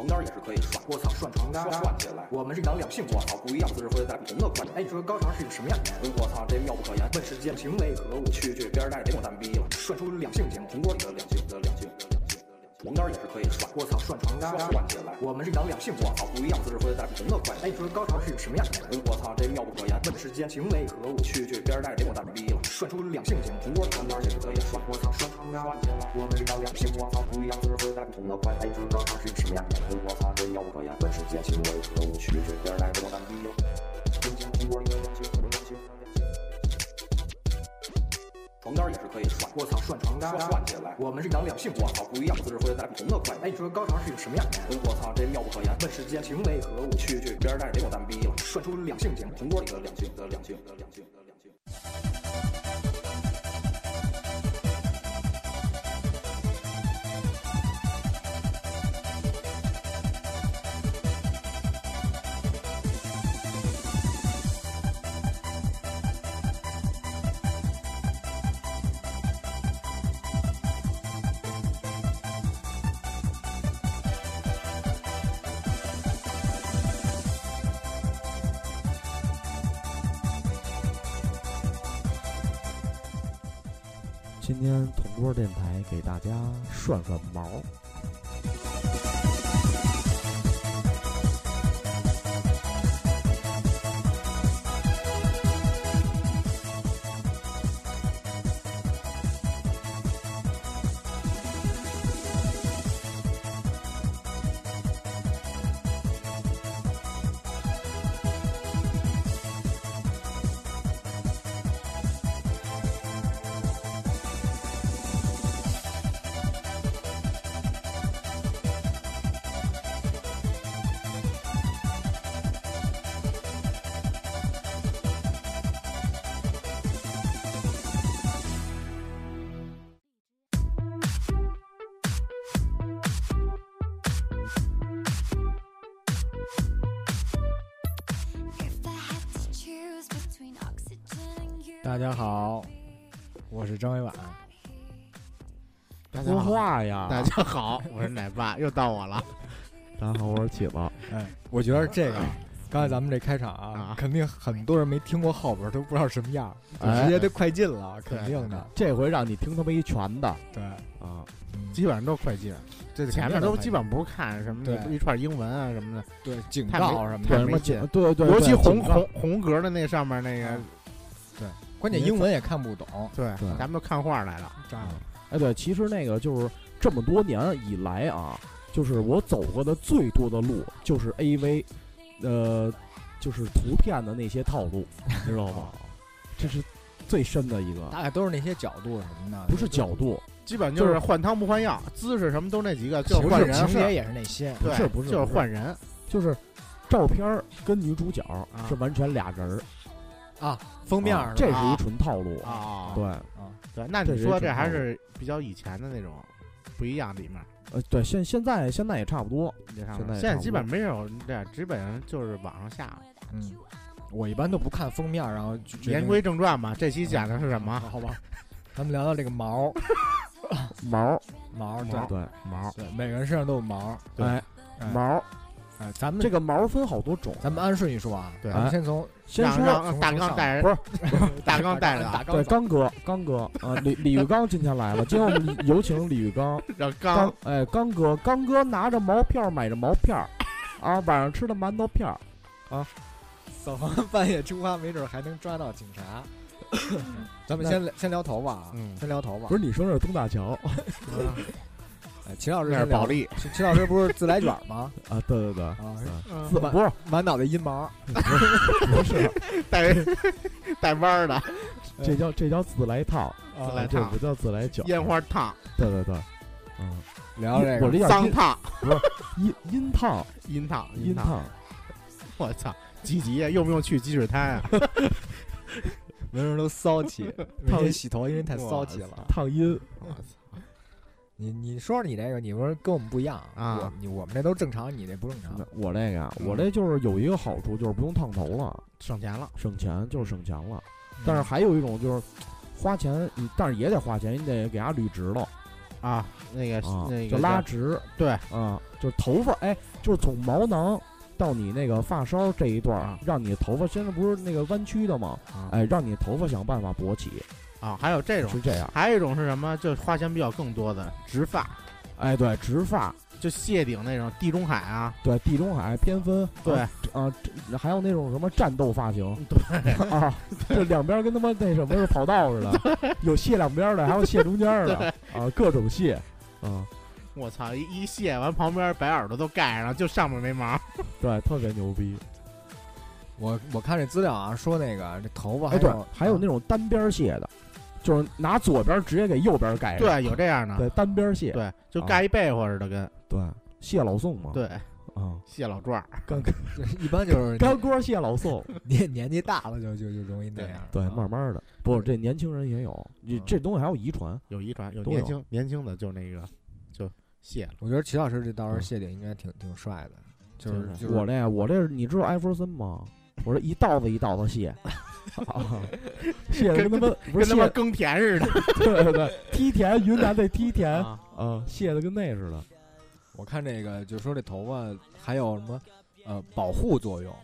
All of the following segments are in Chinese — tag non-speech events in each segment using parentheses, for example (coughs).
床单也是可以涮，我操，涮床单涮涮起来。我们是两两性，我操，不一样，姿势会带不同的快感。哎，你说高潮是一个什么样的？我操，这妙不可言。问世间情为何物？去去，边儿带着别给我单逼了。涮出两性节目，铜锅里的两性的两床单也是可以涮，我操，涮床单涮起来。我们是养两性，我操，不一样，姿势会带不同的快感。哎，你说高潮是一个什么样的？我操，这妙不可言。问世间情为何物？去去，边儿带着别给我单逼了。涮出两性节目，铜锅里的两性也是可以涮。我操，涮床单起来。我们是养两性，我操，不一样，姿势会带不同的快感。哎，你说高潮是一个什么样的？我操，这妙不可言。问世间情为何物？去去，边儿带着别给我单逼了。床单也是可以涮，我操，涮床单涮起来。我们是养两性，我操，不一样的，姿势会带不同的快感。哎，你说高潮是一个什么样的？我操，这妙不可言。问世间情为何物？去去，别人带着别给我单逼了。涮出两性节目，铜锅里的两性的两性的两性的两性。今天同桌电台给大家涮涮毛。大家好，我是张伟婉。说大家好，话呀！大家好，(laughs) 我是奶爸，又到我了。大家好，我是起子。哎，我觉得这个，刚才咱们这开场啊啊，肯定很多人没听过后边，都不知道什么样，就哎。直接就快进了，肯定的。这回让你听他妈一全的。对，啊！基本上都快进，这前面都基本上不是看什么对。一串英文啊什么的，对，警太没告什么的，太没劲。对对，尤其红警告。红红格的那上面那个，关键英文也看不懂。对对，咱们都看画来了。炸了，哎，对，其实那个就是这么多年以来啊，就是我走过的最多的路就是 AV，呃，就是图片的那些套路，你知道吗？(laughs) 这是最深的一个，大概都是那些角度什么的，不是角度，基本就是换汤不换药，姿势什么都那几个，就是换人是式情节也是那些。对，是不是就是换人。就是照片儿跟女主角是完全俩人儿，啊，封面这是一纯套路。啊对，啊，对，那你说这还是比较以前的那种不一样里面。呃，对，现现在现在也差不多，现现在也差不现在基本多没有这样，基本上就是网上下了。嗯，我一般都不看封面儿，然后言归正传吧，这期讲的是什么？好吧，咱们聊聊这个毛 (laughs) 毛毛，对毛对毛，对，每个人身上都有毛。对。毛，哎，咱们这个毛分好多种，咱们按顺序说啊，对咱们先从先说让大刚带着，不是 (laughs) 大刚带着啊，对刚刚哥刚哥啊，李李玉刚今天来了，今天我们 (laughs) 有请李玉刚 (laughs) 让刚刚哎刚哥刚哥拿着毛片儿买着毛片儿啊，晚上吃的馒头片儿，走完半夜出发，没准还能抓到警察。咱们先先聊头发啊，嗯先聊头发不。是你说那是东大桥哎，秦老师那是保利，秦秦老师不是自来卷吗？(laughs) 啊？对对对，啊，自满自不是满脑袋阴毛。不是，(laughs) 带带弯儿的这叫这叫自来烫，自来烫这不叫自来卷，烟花烫、对对对，嗯，(laughs) 聊这个，我这脏烫、阴阴烫阴烫、阴烫。我操，几级呀？用不用去积水滩啊？闻着都骚气。每天洗头因为太骚气了。烫阴，我操！你你说说你这个，你不是跟我们不一样啊我你我们这都正常，你这不正常。我这个啊，嗯我这就是有一个好处，就是不用烫头了，省钱了，省钱就是省钱了。但是还有一种就是花钱，你但是也得花钱，你得给它捋直了。啊，那个啊，那个就拉直对啊，就是头发，哎，就是从毛囊到你那个发梢这一段儿啊，让你头发现在不是那个弯曲的吗？啊哎，让你头发想办法勃起，啊，还有这种，是这样。还有一种是什么？就是花钱比较更多的植发，哎，对，直发，就谢顶那种地中海啊，对，地中海偏分，对啊还有那种什么战斗发型对，(laughs) 啊，这两边跟他妈那什么是跑道似的，有卸两边的，还有卸中间的啊，各种卸啊，我操，一一卸完旁边白耳朵都盖上了，就上面没毛。(laughs) 对，特别牛逼。我我看这资料啊，说那个这头发还哎，对有，还有那种单边卸的，就是拿左边直接给右边盖上，对，有这样的，对，单边卸，对，就盖一被窝似的，跟。对，卸老宋嘛，对啊，谢老壮儿。干 (laughs) 一般就是干锅卸老宋，(laughs) 年年纪大了就就就容易那样。对，啊。慢慢的，不，这年轻人也有，你嗯。这东西还有遗传，有遗传，有年轻年轻的就那个就谢了。我觉得齐老师这到时候嗯。谢顶应该挺挺帅的，就是是就是我这我这你知道艾弗森吗？我这一道子一道子卸，(laughs) (laughs) 啊卸的跟他妈不跟他妈，耕田似的 (laughs) 对对对，梯田云南的梯田啊！啊，卸的跟那似的。我看这个就说这头发还有什么呃保护作用，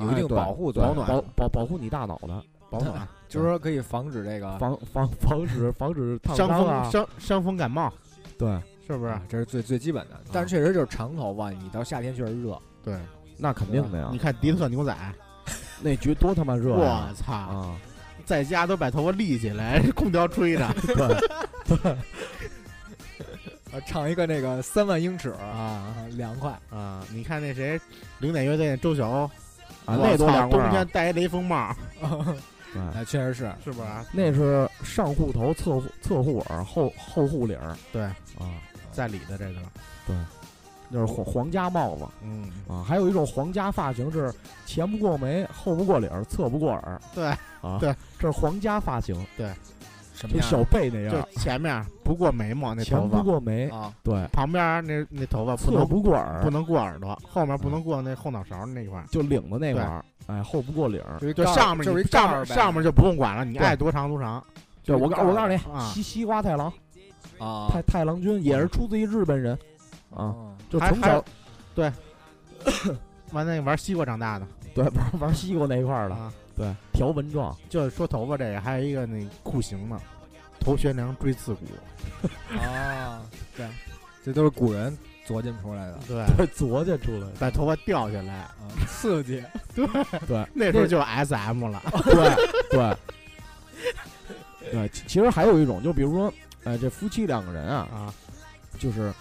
有一定保护作用，保暖保保保护你大脑的，(laughs) 保暖，就是说可以防止这个防防防止防止烫伤风，伤伤风感冒，对，是不是啊？这是最最基本的。但是确实就是长头发，你到夏天确实热，对，那肯定的呀你，看迪特牛仔，那局多他妈热呀我操，啊！在家都把头发立起来，(laughs) 空调吹着对，(laughs) 啊，唱一个那个三万英尺啊啊，凉快。啊！你看那谁，零点乐队那周晓鸥，啊，那多凉快啊天！戴一雷锋帽，对哎，确实是，是不是？那是上护头、侧护侧护耳、后后护领儿对，啊，在里的这个，就是皇皇家帽子嗯，啊。还有一种皇家发型是前不过眉、后不过领儿、侧不过耳。对啊，对，这是皇家发型，对什么就小贝那就样，前面不过眉毛那前不头发，过眉，啊？对，旁边那那头发不侧不过耳不，能过耳朵，后面不能过那后脑勺那块儿。就领子那块儿，哎，后不过领儿。就上面就是上面上面就不用管了，你爱多长多长。对，我告我告诉你，啊西西瓜太郎啊，太太郎君也是出自于日本人啊，哦就从小对完那玩西瓜长大的对玩玩西瓜那一块儿的，啊，对，条纹状，就是说头发这个，还有一个那酷刑呢，头悬梁锥刺股。(laughs) 啊，对，这都是古人琢磨出来的对，对，琢磨出来的，把头发掉下来，啊，刺激。(laughs) 对对那时候就 S M 了。(laughs) 对对对，其其实还有一种，就比如说，哎，这夫妻两个人啊，啊就是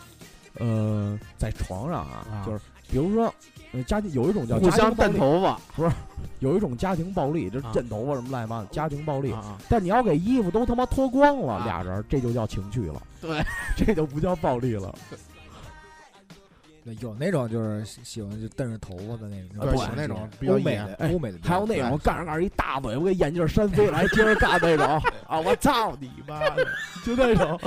呃，在床上啊，啊。就是比如说，呃，家庭有一种叫互相家庭暴力，蹬头发。有一种家庭暴力，就是啊。枕头发什么乱七八糟，家庭暴力。啊，但你要给衣服都他妈脱光了，啊。俩人这就叫情趣了，对，(laughs) 这就不叫暴力了。对有那种就是喜喜欢就瞪着头发的那种，对有那种比较欧美野的哎欧美的，还有那种干着干着一大嘴巴给眼镜扇飞了，还接着干那种 (laughs) 啊！我操你妈的！就那种，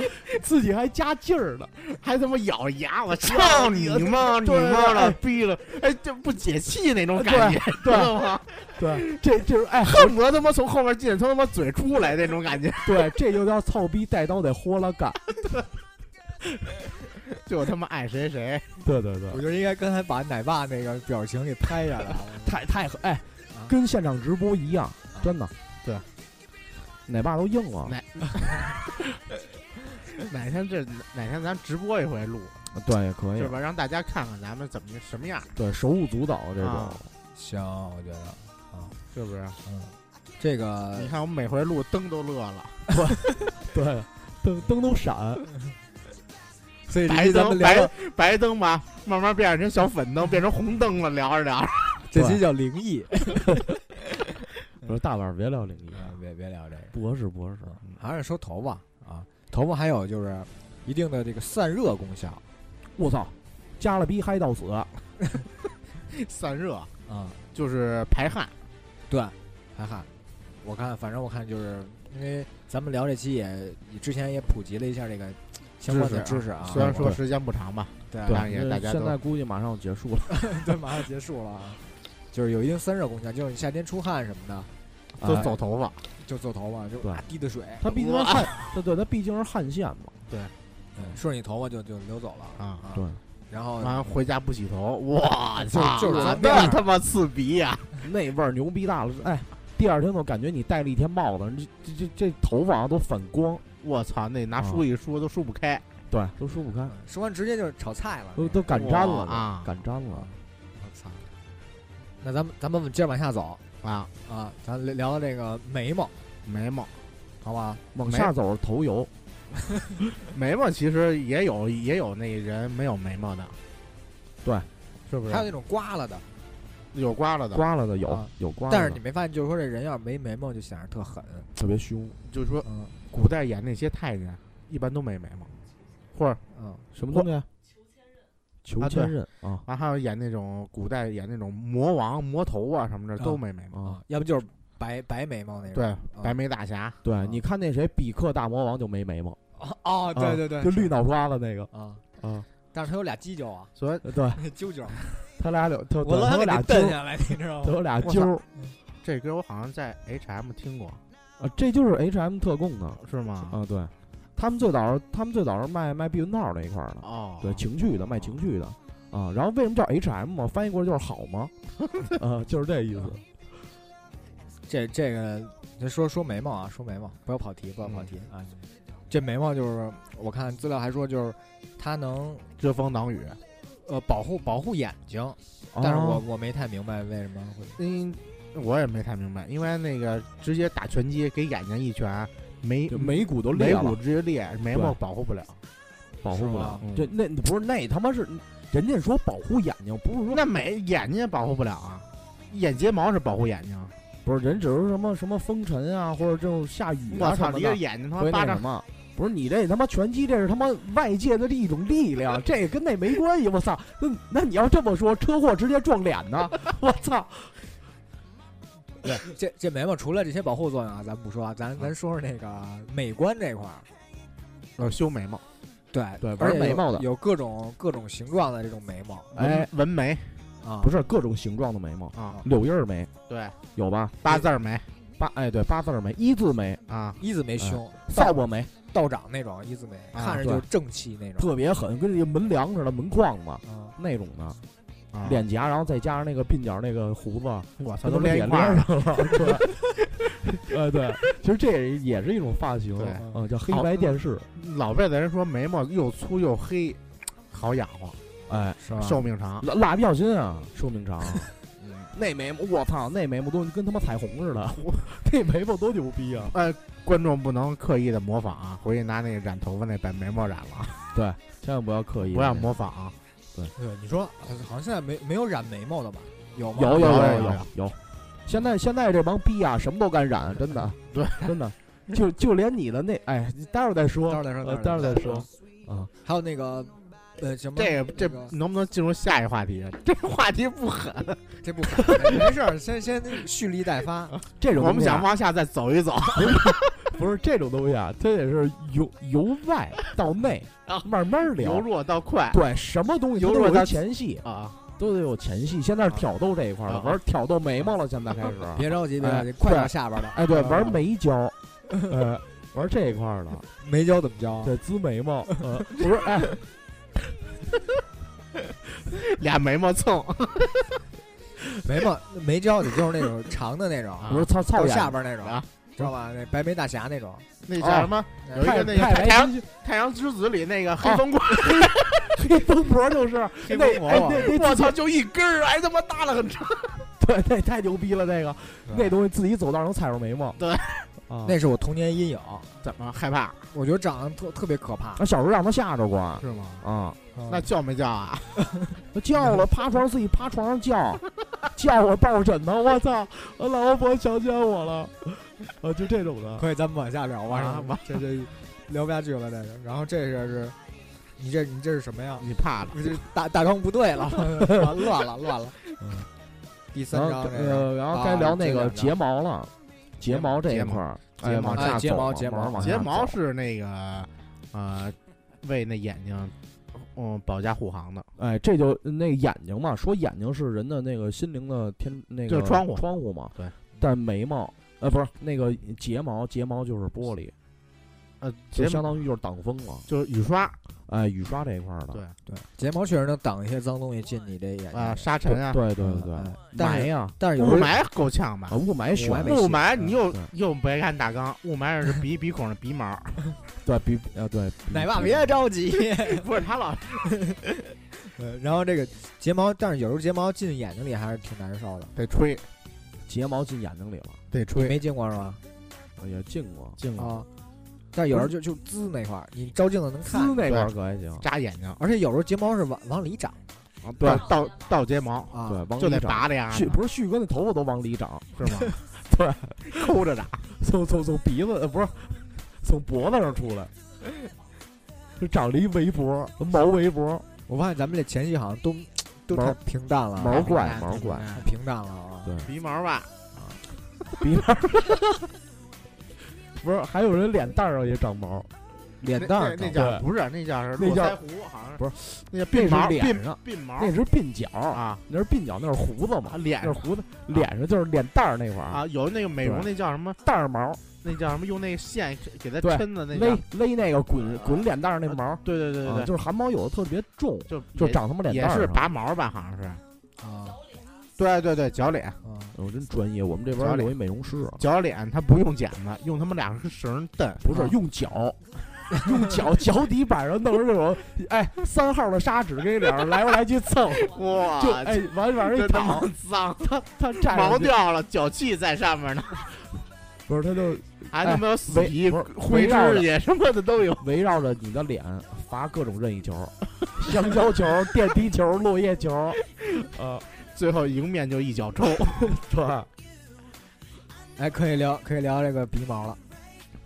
自己还加劲儿的，还他妈咬牙，我操你妈！你对妈逼了！哎，这不解气那种感觉，知对道吗？对，这就是哎，恨不得他妈从后面进，从他妈嘴出来那种感觉，对，(laughs) 这就叫操逼带刀得豁了干。(laughs) (laughs) 就他妈爱谁谁。(laughs) 对对对我，觉得应该刚才把奶爸那个表情给拍下来 (laughs) 了。太太哎啊，跟现场直播一样，真的。对，奶爸都硬了。哪哪天这哪天咱直播一回录，对，可以是。吧？让大家看看咱们怎么什么样，对，手舞足蹈这种啊。行，我觉得啊，是不是？嗯，这个你看我们每回录灯都乐了，对，灯灯都闪。所以白灯白白灯吧，慢慢变成小粉灯，变成红灯了，聊着聊着。(laughs) 这期叫灵异，我说大碗别聊灵异，啊别别聊这个，不合适，不合适。还是说头发啊，头发还有就是一定的这个散热功效我操，加了逼嗨到死。(laughs) 散热啊，就是排汗，对，排汗。我看，反正我看就是因为咱们聊这期也也之前也普及了一下这个相关的知识啊，虽然说时间不长吧，对当然也大家现在估计马上要结束了。(laughs) 对，马上结束了啊，就是有一定散热功效，就是你夏天出汗什么的，都哎走头发。就走头发就啊滴的水，它毕竟是汗，对对，它毕竟是汗腺嘛。(laughs) 对，顺着你头发就就流走了啊对，然后完了回家不洗头，哇就操，就是咱那他妈刺鼻呀！(laughs) 那味儿牛逼大了，哎，第二天都感觉你戴了一天帽子，这这这这头发啊都反光，我操，那拿啊梳一梳都梳不开。对，都梳不开，说完直接就是炒菜了。都都擀粘了啊都擀粘了。我操！那咱们咱们接着往下走啊，啊，咱聊聊聊这个眉毛，眉毛，好吧？往下走是头油，(laughs) 眉毛其实也有也有那人没有眉毛的，对，是不是？还有那种刮了的，有刮了的，刮了的有啊有刮了的，但是你没发现，就是说这人要是没眉毛，就显得特狠。特别凶，就是说嗯古代演那些太监一般都没眉毛，或者嗯，什么东西啊？求啊对千仞啊完还有演那种古代演那种魔王、魔头啊什么的都没眉毛。啊！啊，要不就是白白眉毛那种。对，白眉大侠，对，你看那谁比克大魔王就没眉毛，哦哦，对啊对对，就绿脑瓜子那个啊，啊，但是他有俩犄角啊，所以对 (laughs) 揪揪，(laughs) 他俩有他我老想给他有俩揪儿，他蹬下来，你知道吗？他有俩我揪儿这歌我好像在 H&M 听过，啊，这就是 H&M 特供的是吗？啊，对，他们最早他们最早是卖卖避孕套那一块儿的，哦，对，情趣的卖情趣的啊，然后为什么叫 H&M 嘛？翻译过来就是好吗？(laughs) 啊，就是这意思。(laughs) 这这个，咱说说眉毛啊，说眉毛，不要跑题，不要跑题啊。这眉毛就是，我看资料还说，就是它能遮风挡雨。呃保护保护眼睛，但是我啊我没太明白为什么会。嗯，我也没太明白，因为那个直接打拳击给眼睛一拳，眉眉骨都裂了眉骨，直接裂，眉毛保护不了。保护不了是吗。嗯这那不是那他妈是人家说保护眼睛，不是说那眉眼睛也保护不了啊，眼睫毛是保护眼睛。不是人只是什么什么风尘啊，或者这种下雨我操，啊什么的离着，眼睛他会妈巴掌那什么？不是你这他妈拳击，这是他妈外界的一种力量，这跟那没关系。我操，那那你要这么说，车祸直接撞脸呢？(laughs) 我操！对，这这眉毛除了这些保护作用啊，咱不说啊，咱咱说说那个美观这块儿。呃修眉毛，对对而眉毛的有各种各种形状的这种眉毛哎，纹眉啊，不是各种形状的眉毛，啊，柳叶眉对，有吧？八字眉八哎对八字眉、一字眉、啊，一字眉凶，扫把眉，道长那种一字眉，啊看着就是正气那种。特别狠，跟这个门梁似的门框子啊，那种的啊脸颊，然后再加上那个鬓角那个胡子，我操，都脸。上了。对，(laughs) 呃对，其实这也也是一种发型，嗯，叫黑白电视，老辈子人说眉毛又粗又黑，好养活，哎，寿命长。蜡蜡笔小新啊，寿命长。(laughs) 嗯那眉毛，我操，那眉毛都跟他妈彩虹似的，(laughs) 那眉毛多牛逼啊！哎观众不能刻意的模仿啊，回去拿那个染头发那把眉毛染了，对千万不要刻意，不要模仿啊。对，你说呃好像现在没没有染眉毛的吧？有吗？有有有有有有有，现在现在这帮逼啊，什么都敢染，真的，(laughs) 对，真的，就就连你的那，哎，待会儿再说，待会儿再说，呃待会儿再说。啊。还有那个呃什么？这个这能不能进入下一话题？这话题不狠，(laughs) 这不可没事儿，先先蓄力待发。这种我们想往下再走一走。(laughs) 不是这种东西啊，它得是由由外到内慢慢慢由聊。弱到快对，什么东西都得有由弱到一前戏，啊！都得有前戏。现在是挑逗这一块儿了，啊玩挑逗眉毛了，现在开始。(laughs) 别着急，别着急，哎快到对下边的。哎，对，啊玩眉胶，呃，玩这一块儿的，(laughs) 眉胶怎么教？对，滋眉毛，呃，不是，哎，(laughs) 俩眉毛蹭眉毛眉胶得就是那种长的那种，啊不是操操下边那种啊，知道吧？那白眉大侠那种。那叫什么？有一个那个太太阳阳太阳之子里那个黑风棍，(laughs) 黑风婆就是 (laughs) 黑那我操，就一根儿，还他妈耷拉很长。(laughs) 对，那太牛逼了，那个那东西自己走道能踩着眉毛，对啊，那是我童年阴影，怎么害怕我觉得长得特特别可怕。那小时候让他吓着过是吗？啊，那叫没叫啊？他叫了，趴床自己趴床上叫，叫我抱着枕头，我操，我老婆强奸我了，啊，(laughs) 就这种的，可以，咱们往下聊吧。啊这这 (laughs) 聊不下去了，这个。然后这个是，你这你这是什么呀？你怕了？不是大大纲不对了，乱 (laughs) 了乱了。嗯第三然后章这个呃，然后该聊那个啊睫毛了，睫毛这一块儿，哎睫毛哎往下睫毛睫毛睫毛是那个呃，为那眼睛嗯保驾护航的。哎，这就那眼睛嘛，说眼睛是人的那个心灵的天那个窗户窗户嘛。对。但眉毛，呃，不是那个睫毛，睫毛就是玻璃。呃，就睫相当于就是挡风了。就是雨刷，哎，雨刷这一块儿的，对对，睫毛确实能挡一些脏东西进你这眼睛啊，沙尘啊，对对对对哎，但是霾呀，但是有雾霾够呛吧啊，？雾霾选雾霾雾霾你又对又别看大纲，雾霾是鼻鼻孔的鼻毛，(laughs) 对鼻啊对，奶爸别着急。(laughs) 不是他老 (laughs) 呃然后这个睫毛，但是有时候睫毛进眼睛里还是挺难受的。得吹睫毛进眼睛里了，你得吹，没进过是吧？也进过，进过。啊，但有时候就就滋那块儿，你照镜子能滋看。那块儿可还行，扎眼睛，而且有时候睫毛是往往里长。啊。对，倒倒睫毛。啊。对，往就得里长。拔的呀，旭不是旭哥那头发都往里长，(laughs) 是吗？对，抠着长，从从从鼻子呃不是从脖子上出来，就长了一围脖，毛围脖，我发现咱们这前戏好像都都毛太平淡了啊，毛怪哎毛怪。太平淡了啊。对，鼻毛吧，啊。鼻毛。(laughs) 不是，还有人脸蛋儿上也长毛，脸蛋儿那叫不是那叫是那叫络腮胡，好像不是。那叫鬓毛，鬓上，鬓毛。那是鬓角，啊。那是鬓角，那是胡子嘛。啊，脸那是胡子，脸上就是脸蛋儿那块儿，啊，有那个美容那叫什么？蛋儿毛，那叫什么？用那个线给它抻的那叫勒勒那个滚滚脸蛋儿那毛，对对对对啊，对，就是汗毛有的特别重，就就长他妈脸也是蛋儿上。拔毛吧，好像是。啊对对对，脚脸，啊！我真专业，我们这边儿有一美容师啊，脚脸他不用剪子，用他们俩根绳蹬，不是啊。用脚，(laughs) 用脚脚底板上弄着那种，哎，三号的砂纸给你脸上来回来去蹭，(laughs) 哇，就哎往往上一真他躺。妈，脏，他他站毛去，掉了，脚气在上面呢，(laughs) 不是他就还他妈有死围皮、不是灰围绕着指甲什么的都有。围绕着你的脸罚各种任意球，香蕉球、电梯球、落叶球，呃，最后迎面就一脚抽，(laughs) 是吧？哎，可以聊可以聊这个鼻毛了。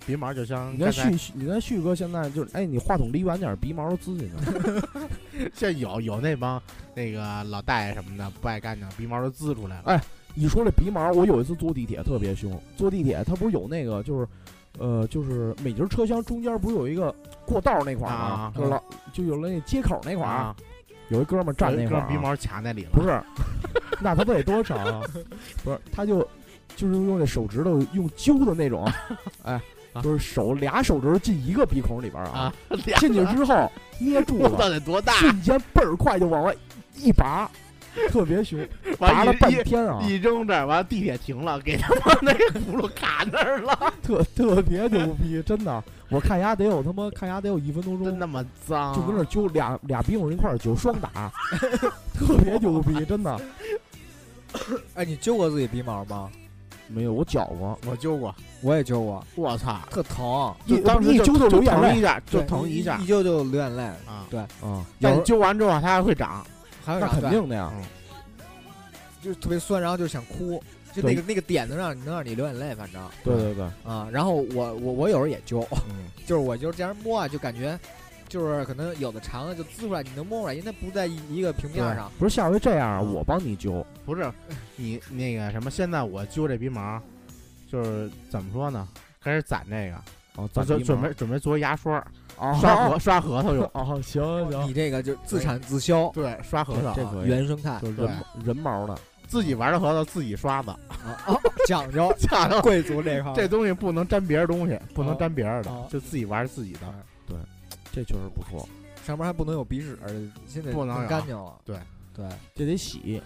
鼻毛就像你看旭，你看旭哥现在就是，哎，你话筒离远点，鼻毛都滋进去了。(laughs) 现在有有那帮那个老大爷什么的不爱干净，鼻毛都滋出来了。哎一说这鼻毛，我有一次坐地铁特别凶，坐地铁它不是有那个就是，呃，就是每节车厢中间不是有一个过道那块儿吗啊？就是老就有了那接口那块儿，啊，有一哥们儿站那块儿啊，鼻毛卡那里了。不是，(laughs) 那他得多长啊？(laughs) 不是，他就就是用那手指头用揪的那种，(laughs) 哎，啊就是手俩手指头进一个鼻孔里边儿啊，进去之后捏住了，得多大？瞬间倍儿快就往外一拔，(laughs) 特别凶，拔了半天啊，一扔这儿，完了地铁停了，给他妈那个轱辘卡那儿了，(laughs) 特特别牛逼，真的，我看牙得有他妈看牙得有一分多钟真，那么脏，就跟那揪俩俩鼻孔一块儿揪双打，(laughs) 特别牛逼，真的 (coughs) 哎，你揪过自己鼻毛吗？没有我绞过，我揪过，我也揪过，我操，特疼，一就当时就一揪就流眼泪疼一下，就疼一下一揪就流眼泪。啊。对，啊，但揪完之后，它还会长。那还有那肯定的呀，就特别酸，然后就想哭，就那个那个点能让你能让你流眼泪，反正对对对，啊。然后我我我有时候也揪，嗯。(laughs) 就是我就是这样摸啊，就感觉就是可能有的长的就滋出来，你能摸出来，因为它不在一一个平面上。不是下回这样我帮你揪，(laughs) 不是你那个什么，现在我揪这鼻毛，就是怎么说呢？开始攒这个，哦，就就准备准备做牙刷，啊刷核刷核桃用。哦，行行，你这个就自产自销，对，刷核桃，这可以原生态就人人毛的，自己玩的核桃自己刷子，啊，哦讲究 (laughs) 讲究贵族这块这东西不能沾别人东西，不能哦沾别人的哦，就自己玩自己的。对这确实不错，上面还不能有鼻屎，现在不能干净了。对对，这得洗，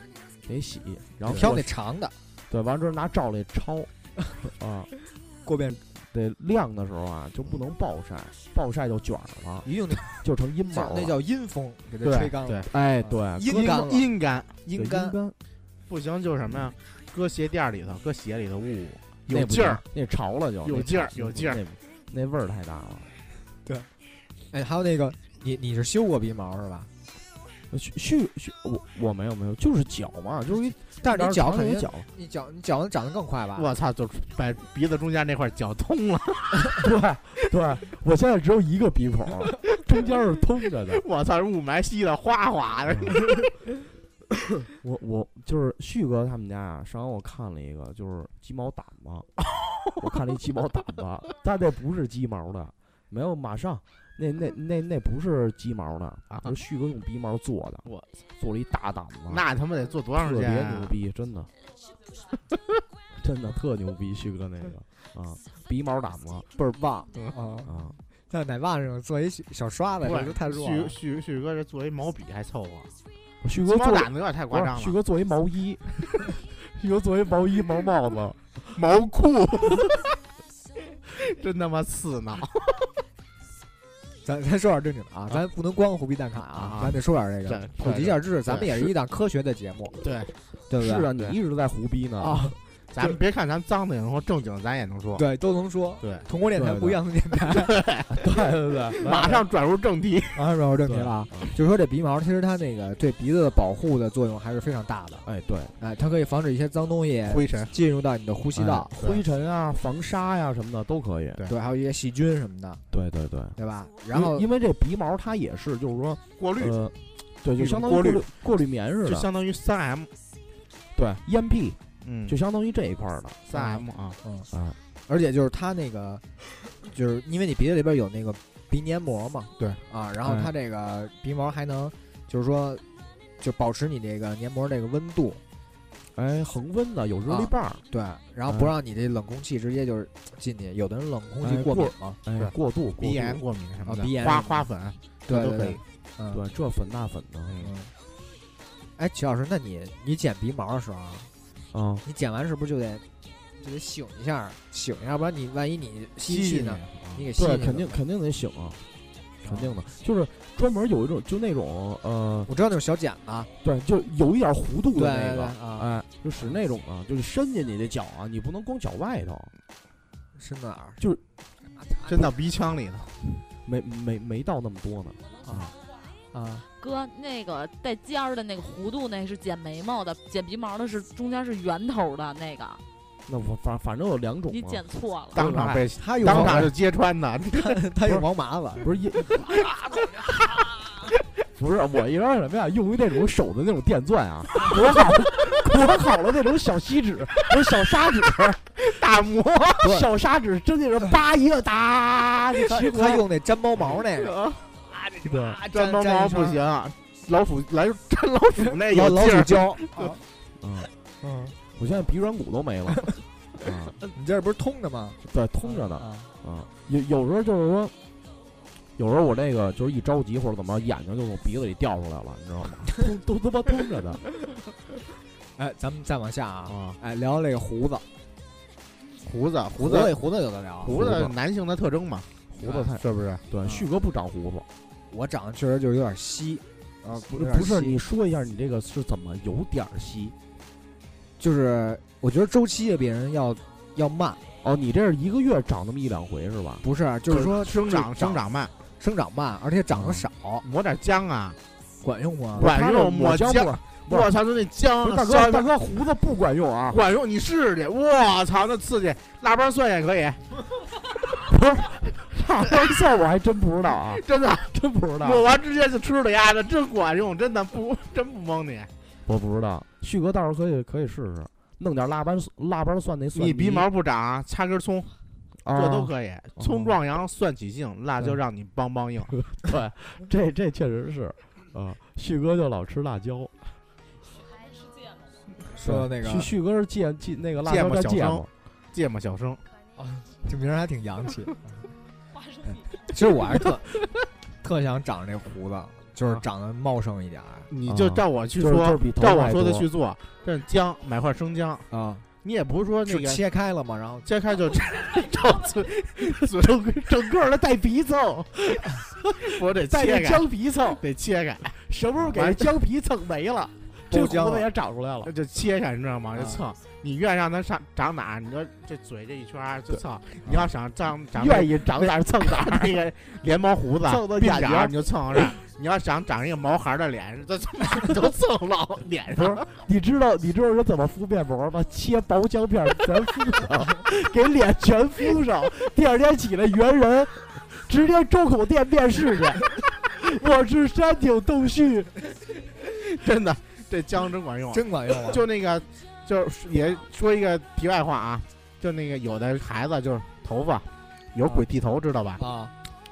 得洗，然后挑那长的，对，完之后拿罩来抄，(laughs) 啊，过遍得晾的时候啊就不能暴晒，暴晒就卷儿了，一定得就成阴毛了，那叫阴风，给它吹干了。对，哎对，阴干阴干阴干，不行，就是什么呀？(laughs) 搁鞋垫里头，搁鞋里头捂捂，有劲儿，那潮了就有劲儿有劲儿，那那味儿太大了。对哎，还有那个，你你是修过鼻毛是吧？旭旭旭，我我没有没有，就是脚嘛，就是一但是你脚肯定，有脚，你脚你脚能长得更快吧？我操，就把鼻子中间那块绞通了。(laughs) 对对，我现在只有一个鼻孔，中间是通着的。(laughs) 我操，雾霾吸的哗哗的。我我就是旭哥他们家啊，上回我看了一个，就是鸡毛掸子，我看了一鸡毛掸子，但那不是鸡毛的，没有，马上那那那那不是鸡毛的，啊是旭哥用鼻毛做的，我做了一大档子，那他妈得做多长特别时间啊？牛逼，真的，(laughs) 真的特牛逼，旭哥那个，啊，鼻毛打磨？倍儿棒嗯啊！啊，在奶爸上做一小小刷子，不这太弱旭了。旭旭哥这做一毛笔还凑合，旭哥做有点太夸张了。旭哥做一毛衣，(laughs) 旭哥做一毛衣毛帽子，毛裤，(laughs) 真他妈刺挠。咱咱说点正经的啊，咱不能光胡逼蛋卡啊啊，咱得说点这个普及一下知识。咱们也是一档科学的节目，对，对不对？是啊，你一直都在胡逼呢啊，咱们别看咱脏的，也能说正经咱也能说。对，都能说。对，同过电台不一样的电台，对。对对，马上转入正题。马上转入正题了啊。就是说这鼻毛，其实它那个对鼻子的保护的作用还是非常大的。哎对，哎，它可以防止一些脏东西灰尘，进入到你的呼吸道，哎灰尘啊、防沙呀什么的都可以。对对，还有一些细菌什么的，对对对，对吧？然后因因为这鼻毛它也是，就是说，过滤。呃，对，就相当于过滤。滤过滤棉似的，就相当于三 M，对烟屁，嗯，就相当于这一块儿的三 M 啊，嗯啊。而且就是它那个，就是因为你鼻子里边有那个鼻黏膜嘛，对啊，然后哎它这个鼻毛还能，就是说，就保持你这个黏膜这个温度，哎，恒温的有热力棒儿，对，然后不哎让你这冷空气直接就是进去。有的人冷空气哎过敏嘛，过度过度鼻炎、过敏什么的，花花粉对对对都可以。，嗯，对，这粉那粉的，嗯嗯。哎，齐老师，那你你剪鼻毛的时候你剪完是不是就得就得醒一下，醒一下，要不然你万一你吸气呢，你给吸肯定肯定得醒啊，肯定的，就是专门有一种就那种呃，我知道那种小剪子，对，就有一点弧度的那个，哎，就使那种啊，就是伸进你的脚啊，你不能光脚外头，伸到哪儿就？伸到鼻腔里头。没没没到那么多呢，啊啊，哥，那个带尖儿的那个弧度，那是剪眉毛的，剪鼻毛的是中间是圆头的那个，那我反反正有两种你，剪错了。当场被他用王当场就揭穿的，(laughs) 他他用王麻子，不是一，不是 (laughs) 我一般什么呀？用于那种手的那种电钻啊，裹好裹好了那种小锡纸，不是小砂纸，打磨。小砂纸真的是叭一个哒就他齐活。他用那粘猫毛那个，(laughs) 对，粘猫毛不行，老鼠来粘老鼠那老老。鼠胶，嗯，嗯，我现在鼻软骨都没了，(laughs) 啊，你这不是通着吗？对，通着呢，啊，啊，有有时候就是说。有时候我那个就是一着急或者怎么，眼睛就从鼻子里掉出来了，你知道吗？都都他妈通着的 (laughs) 哎，咱们再往下啊，啊，哎，聊聊这个胡子，胡子，胡胡子子，胡子有的聊，胡子，男性的特征嘛，胡子太是不是？对，旭哥不长胡子，我长得确实就是有点稀，啊，不是不是，你说一下你这个是怎么有点稀？就是我觉得周期也比人要要慢，哦，你这是一个月长那么一两回是吧？不是，就是说生长生长慢，生长慢，而且长得少，抹点姜啊，管用吗？管用抹姜不是不是我操，那那姜大哥，大哥胡子不管用啊！(laughs) 管用，你试试去。我操，那刺激，腊八蒜也可以，大哥事儿我还真不知道啊，真的，真不知道，抹完直接就吃了呀，那真管用，真的不 (laughs) 真不蒙你。我不知道。旭哥到时候可以可以试试，弄点腊八腊八蒜那蒜，你鼻毛不长啊，掐根葱，啊这都可以。葱壮阳，蒜起性，辣椒让你梆梆硬。(laughs) 对，这这确实是啊。旭哥就老吃辣椒，说到那个旭旭哥是芥芥那个辣芥椒末小生叫芥末，芥末小生，啊这名儿还挺洋气。(laughs) 其实我还是特特想长这胡子，就是长得茂盛一点儿你就照我去说就是就是，比头照我说的多去做。这姜买块生姜，啊，你也不是说那就个切开了嘛，然后切开就 (laughs) 照嘴嘴整个的带鼻蹭，(laughs) 我得带着切开，姜皮蹭，得切开，什么时候给这姜皮蹭没了，这胡子也长出来了那。就切开，你知道吗？啊就蹭。你愿让它上长哪儿，你说这嘴这一圈儿就蹭。你要想长长愿意长哪儿蹭哪儿，(laughs) 那个连毛胡子 (laughs) 蹭到鬓眼睛角，你就蹭上。你要想长一个毛孩儿的脸，这他妈都蹭老 (laughs) 脸不上是。你知道你知道人怎么敷面膜吗？切薄姜片儿全敷上，给脸全敷上，第二天起来圆人，直接周口店面试去。我是山顶洞旭，真的，这姜真管用。真管用啊！就那个，就是也说一个题外话啊，就那个有的孩子就是头发有鬼剃头，知道吧？啊，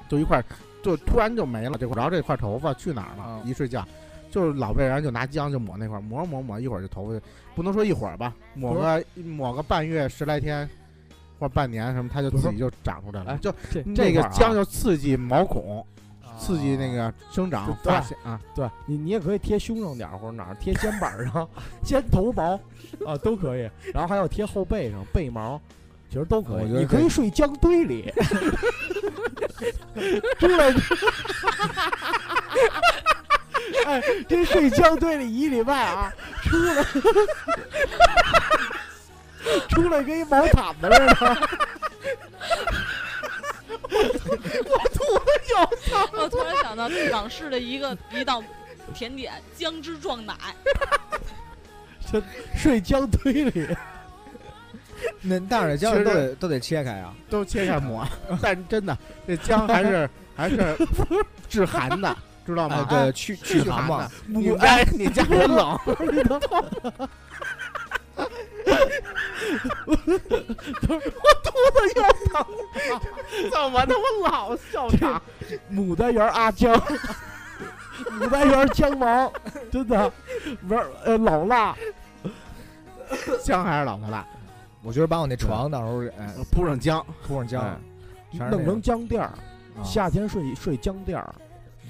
就一块儿就突然就没了，这块儿然后这块头发去哪儿了？啊一睡觉，就是老被人就拿姜就抹那块儿，抹抹抹，一会儿就头发就不能说一会儿吧，抹个抹个半月十来天，或者半年什么，它就自己就长出来了。哎就这这个姜就刺激毛孔，刺激那个生长就发现啊。对你，你也可以贴胸上点儿或者哪儿贴肩膀上、肩头毛啊都可以，然后还有贴后背上背毛，其实都可以。你可以睡姜堆里，出来。哎，这睡姜堆里一礼拜啊，出来，出来跟一毛毯子似的。我突然想到港式的一个一道甜点——姜汁撞奶。(laughs) 睡姜堆里，(laughs) 那但是姜都得都得切开啊。都切开抹，(laughs) 但真的这姜还是还是治寒的，知道哎吗？，对，去去去寒寒嘛的。。你家你家也冷，怎么的？我老笑场？牡丹园阿姜，牡丹园姜王，真的玩呃老辣，姜还是老的辣，我觉得把我那床到时候哎铺上姜，铺上姜哎，弄全是那个成姜垫儿，啊夏天睡睡姜垫儿，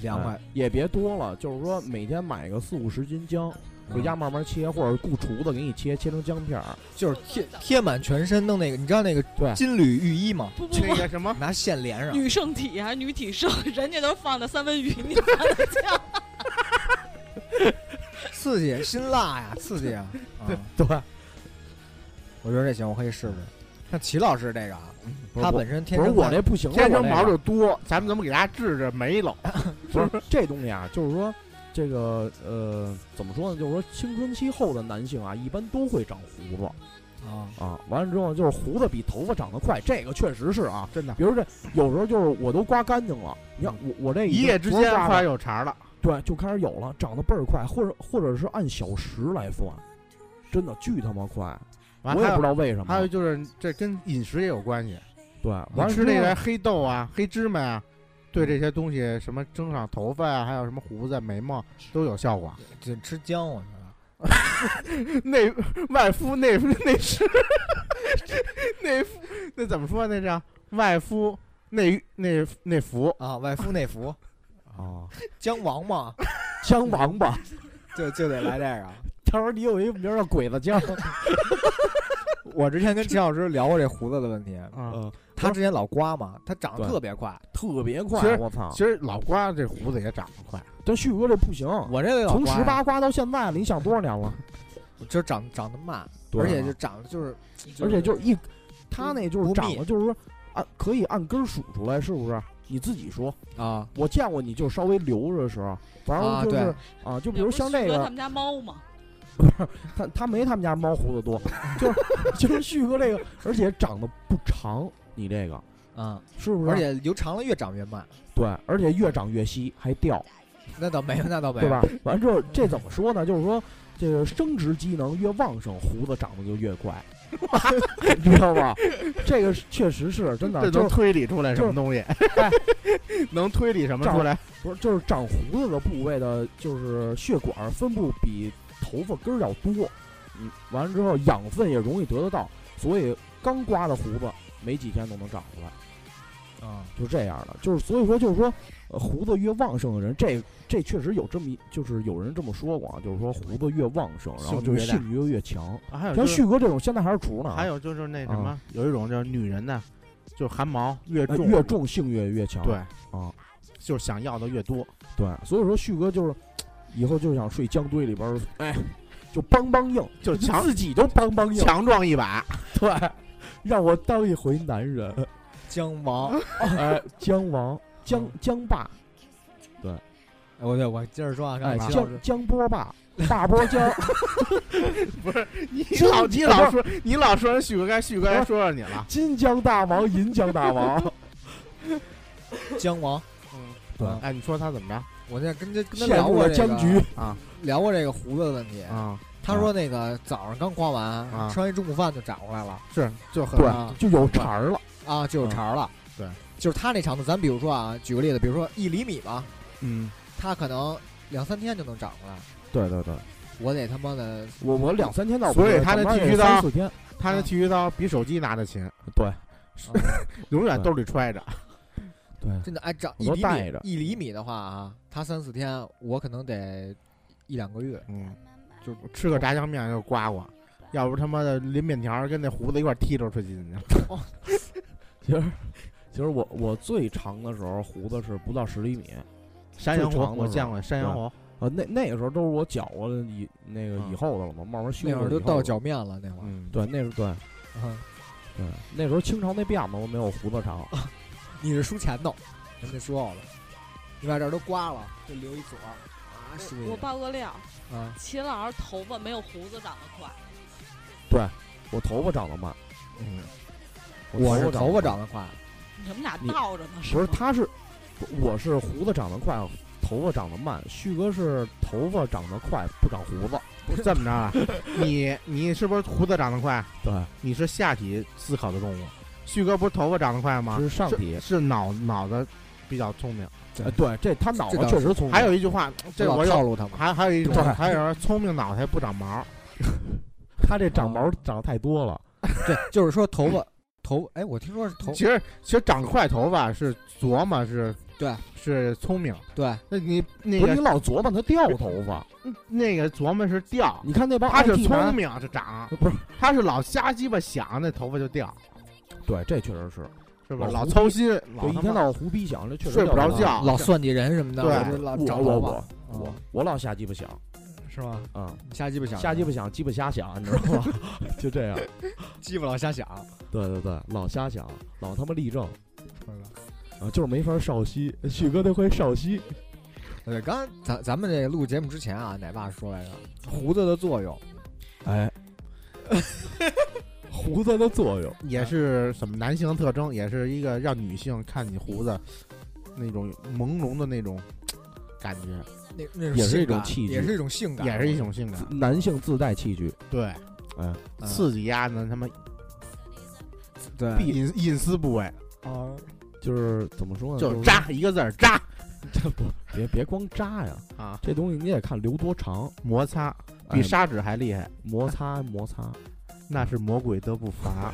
凉快哎。也别多了，就是说每天买个四五十斤姜，回家嗯慢慢切，或者雇厨子给你切，切成姜片儿。就是贴贴满全身，弄那个，你知道那个对金缕玉衣吗？不不不，那个什么，拿线连上。女圣体还是女体圣，人家都放的三文鱼，你放的姜。(laughs) 刺激，辛辣呀，刺激啊！(laughs) 啊，对，我觉得这行，我可以试试。像齐老师这个啊，他本身天不是我生的这不行了，天生毛我这个就多，咱们怎么给大家治治没了？(laughs) 不是这东西啊，就是说这个呃，怎么说呢？就是说青春期后的男性啊，一般都会长胡子啊，啊。完了之后，就是胡子比头发长得快，这个确实是啊。真的，比如这有时候就是我都刮干净了，你看我我这一夜之间发现有茬了。对，就开始有了，长得倍儿快，或者或者是按小时来算，真的巨他妈快，我也不知道。为什么。还有就是这跟饮食也有关系，对，你完吃那些黑豆啊、黑芝麻啊，对这些东西什么增长头发啊，还有什么胡子、眉毛都有效果。就吃姜，(laughs) 我觉得。内外敷内内湿，内敷 (laughs) 那怎么说？那叫外敷内内内服。啊，外敷内服，啊，(laughs) 姜王嘛，姜王吧，就就得来这个。他说你有一名儿叫鬼子姜，我之前跟秦老师聊过这胡子的问题，啊，嗯，他之前老刮嘛，他长得特别快，特别快。其实，我操！其实老刮这胡子也长得快，但旭哥这不行，我这个老从刮十八刮到现在了，你想多少年了？(laughs) 就长长得慢，而且就长得就是，而且就是一，他那就是长得就是说按可以按根数出来，是不是？你自己说，啊，我见过你就稍微留着的时候，反啊正就是对。啊，就比如像这个，这他们家猫嘛，他他没他们家猫胡子多，就是就是旭哥这个，而且长得不长，你这个嗯，是不是？而且留长了越长越慢，对，而且越长越稀，还掉，那倒没有，那倒 (laughs) 没有，对吧？完之后这怎么说呢？就是说这个生殖机能越旺盛，胡子长得就越快，(laughs) 你知道吧？这个确实是真的，这就是能推理出来什么东西哎？(laughs) 能推理什么长出来？不是就是长胡子的部位的，就是血管分布比头发根儿要多，嗯，完了之后养分也容易得得到，所以刚刮的胡子没几天都能长出来，啊，就这样的。就是所以说就是说，呃，胡子越旺盛的人，这这确实有这么一，就是有人这么说过啊，就是说胡子越旺盛，然后就是性欲越强。像还有就是旭哥这种现在还是厨呢，还有就是那什么啊，有一种就是女人呢，就是汗毛越重呃越重性欲越强。对，啊，就是想要的越多。对，所以说旭哥就是以后就想睡江堆里边儿，哎，就梆梆硬，就强自己都梆梆硬，强壮一把，对，让我当一回男人，姜王，(laughs) 哎，江王江江霸，哎我对我接着说啊，哎，江江波霸，大波江，(laughs) 你金老你老说你老说人许哥该旭哥该说说你了。金江大王，银江大王，(laughs) 姜王，嗯对啊哎，你说他怎么着我在跟他跟他聊过这个了僵局，啊聊过这个胡子的问题。啊？他说那个早上刚刮完，啊吃完一中午饭就长出来了是就很对啊，就有茬儿了，啊，就有茬儿了。对，就是他那长度，咱比如说啊，举个例子，比如说一厘米吧，嗯，他可能两三天就能长出来。对对对，我得他妈的我我两三天倒不是，所以他那剃须刀四天，他那剃须刀比手机拿的勤，对 (laughs) 永远兜里揣着。对，真的哎，长一厘米一厘米的话啊，他三四天，我可能得一两个月。嗯，就吃个炸酱面就刮刮，要不他妈的淋面条跟那胡子一块剃溜出去呢。(laughs) 其实其实我我最长的时候胡子是不到十厘米，山羊胡最长的时候。我见过，山羊胡呃，那那个时候都是我绞过的以那个以后的了嘛，慢慢修那会儿都到脚面了，那会儿。嗯，对，那是对。嗯，对，那时候清朝那辫子都没有胡子长，(laughs) 你是输前头，人家说好了，你把这儿都刮了，就留一撮儿。啊，我下爆个料，啊，秦老师头发没有胡子长得快，对我头发长得慢，嗯，我是头发长得快，你们俩倒着呢，不是，他是我是胡子长得快，头发长得慢，旭哥是头发长得快，不长胡子，不 (laughs) 是这么着啊？你你是不是胡子长得快？对，你是下体思考的动物。旭哥不是头发长得快吗？是上体是。脑脑子比较聪明。哎，对，这他脑子确实聪明。还有一句话，这我有，套路他们。还还有一种，对还有人聪明脑袋不长毛。(laughs) 他这长毛长得太多了，(laughs) 对，就是说头发头，哎，我听说是头其，实其实长快头发是琢磨是，对，是聪明。对，那你那不是你老琢磨他掉头发。那个琢磨是掉，你看那帮他是聪明是长，不是？他是老瞎鸡巴想，那头发就掉，对，这确实是，是吧？老胡老操心，老，一天到晚胡逼想，这确实睡不着觉老算计人什么的，对老我我我我嗯我老瞎鸡巴想，是吗？嗯，瞎鸡巴想，瞎鸡巴想，鸡巴瞎想，你知道吗？(laughs) 就这样。(laughs) 鸡巴老瞎想，对对对，老瞎想，老他妈立正？啊，就是没法少吸。旭哥那会少吸，(laughs) 对，刚刚咱咱们这录节目之前啊，奶爸说来着，胡子的作用，哎，胡子的作用，也是什么男性的特征，也是一个让女性看你胡子那种朦胧的那种感觉，那那种也是一种气质。也是一种性感，也是一种性感。男性自带器具，对，哎，嗯。刺激丫的他妈对。隐隐私部位，啊，就是怎么说呢？就是扎一个字儿扎。(laughs) 这不别别光扎呀，啊，这东西你得看留多长，摩擦哎比砂纸还厉害，摩擦摩擦。那是魔鬼的步伐。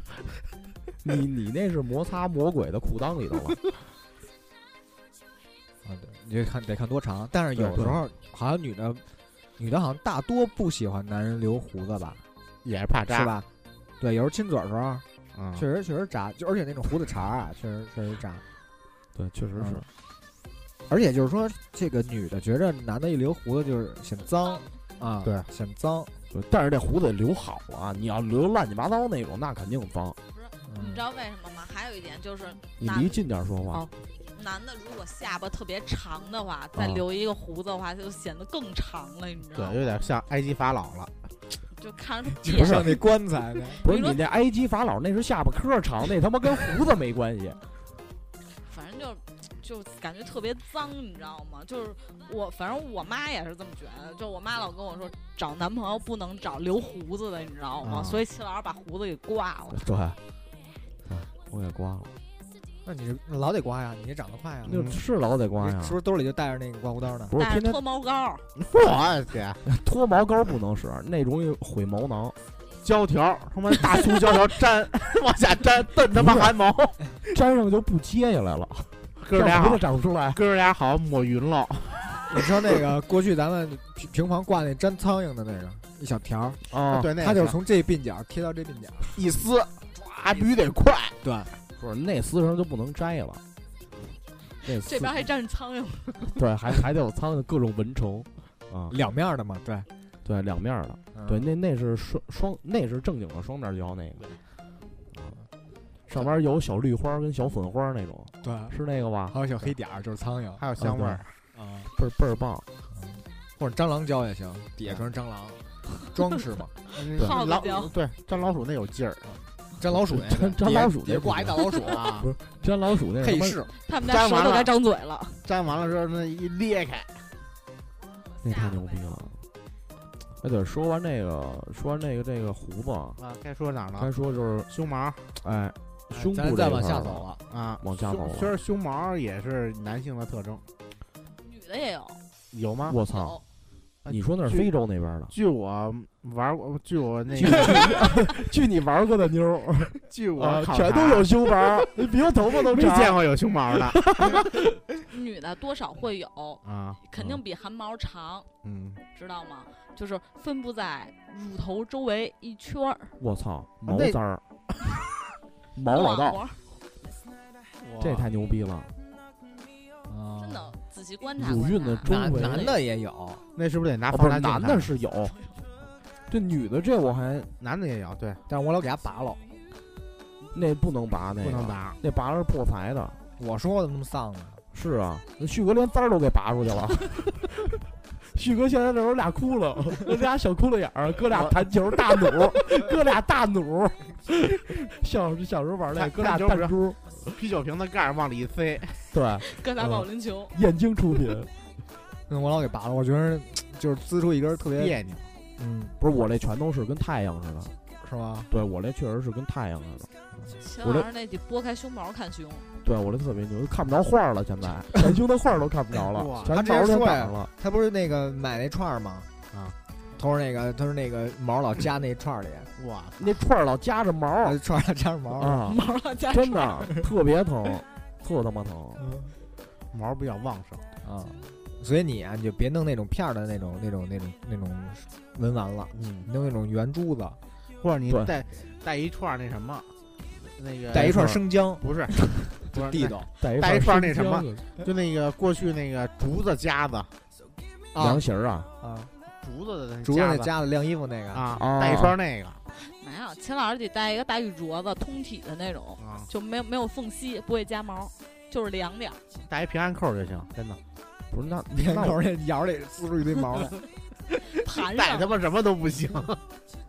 (laughs) 你你那是摩擦魔鬼的裤裆里头了，(laughs) 啊，对，你得看得看多长，但是有时候好像女的，女的好像大多不喜欢男人留胡子吧，也是怕扎是？吧？对，有时候亲嘴儿的时候，嗯，确实确实扎，就而且那种胡子茬儿啊，确实确实扎，对，确实是嗯。而且就是说，这个女的觉着男的一留胡子就是显脏啊，对显脏，对，但是这胡子得留好啊！你要留乱七八糟那种，那肯定脏。你知道为什么吗？还有一点就是，你离近点说话哦。男的如果下巴特别长的话，再啊留一个胡子的话，就显得更长了，你知道对，有？点像埃及法老了。就看着 (laughs) 不别像那棺材呢。(laughs) 不是你那埃及法老那是下巴颏长，那他妈跟胡子没关系。(laughs) 反正就就感觉特别脏，你知道吗？就是我，反正我妈也是这么觉得。就我妈老跟我说，找男朋友不能找留胡子的，你知道吗？啊所以齐老师把胡子给刮了。对，对，我也刮了，那你这老得刮呀，你这长得快呀，那是老得刮呀是。不是兜里就带着那个刮胡刀呢？不是天天脱毛膏，(laughs) 我的天，脱毛膏不能使，那容易毁毛囊。胶条，他妈大粗胶条粘，(laughs) 往下粘，蹬他妈汗毛，(laughs) 粘上就不接下来了，哥俩好长不出来。哥俩好抹匀了。(laughs) 你知道那个 (laughs) 过去咱们平平房挂那粘苍蝇的那个一小条儿，啊，对，那它就从这鬓角贴到这鬓角。一撕，唰，必须得快。(laughs) 对，不是那丝绳就不能摘了。这边还沾着苍蝇。对，还还得有苍蝇各种蚊虫啊，两面儿的嘛，对，对，两面儿的，嗯对，那那是双双，那是正经的双面胶那个，啊，上面有小绿花跟小粉花那种，对，是那个吧？还有小黑点儿，就是苍蝇还有香味儿，啊，倍儿倍儿棒，或者蟑螂胶也行，底下全是蟑螂，(laughs) 装饰嘛，嗯耗子老胶对，粘老鼠那有劲儿，粘老鼠那，粘粘老鼠那挂一大老鼠啊 (laughs) 不，是粘老鼠那是他妈配饰，他们家舌头该张嘴了。粘完了之后那一裂开，那太牛逼了。哎，对，说完那个，说完那个这个胡子，啊，该说哪儿该？说就是，胸毛哎，胸部咱再往下走了，啊，往下走了胸其实胸毛也是男性的特征，女的也有，有吗？我操，你说那是非洲那边的，据我玩过，据我那据个，(laughs) 据你玩过的妞 (laughs) 据我全都有胸毛，比我头发都没。见过有胸毛的 (laughs) 女的多少会有，啊。肯定比汗毛长，嗯，知道吗？就是分布在乳头周围一圈儿。我操，毛儿，毛老道，这太牛逼了！啊真的仔细观察乳观察。晕的周围，男男的也有，那是不是得拿哦不是放大镜看男的是有，这女的这我还男的也有，对，但是我老给他拔了。那不能拔，那个不能，拔。那拔了是破财的。我说我怎么那么丧啊？是啊，那旭哥连簪儿都给拔出去了。(laughs) 旭哥现在这有俩窟窿，那 (laughs) 俩小窟窿眼儿，哥俩弹球大弩，哥俩大弩。小小时候玩那哥俩弹珠，啤酒瓶的盖儿往里一塞，对，(laughs) 哥打嗯保龄球，燕京出品。(laughs) 嗯，我老给拔了。我觉得就是滋出一根特别，别扭。嗯，不是我这全都是跟太阳似的，是吧？对我这确实是跟太阳似的。我这那得拨开胸毛看胸，对我这特别牛，看不着画儿了，现在 (laughs) 前胸的画儿都看不着了哇，全毛全说呀挡了。他不是那个买那串儿吗？啊，他说那个他说那个毛老夹那串儿里，哇，那串儿老夹着毛儿那 (laughs) 串儿老夹着毛。啊，毛了加真的特别疼，特他妈疼。毛比较旺盛。啊，所以你啊，你就别弄那种片儿的那种、那种、那种、那种文玩了，嗯弄那种圆珠子，或者你对带带一串那什么，那个带一串生姜，不是，(laughs) 不是地道带一带一串那什么就那个过去那个竹子夹子，啊凉席儿啊，啊，竹子的那竹子那子夹子晾衣服那个，啊，啊带一串那个没有，秦老师得带一个大玉镯子，通体的那种，啊，就没有没有缝隙，不会夹毛，就是凉点儿。带一平安扣就行，真的。不是那平安扣那眼里滋出一堆毛来，盘上带他妈什么都不行，(laughs)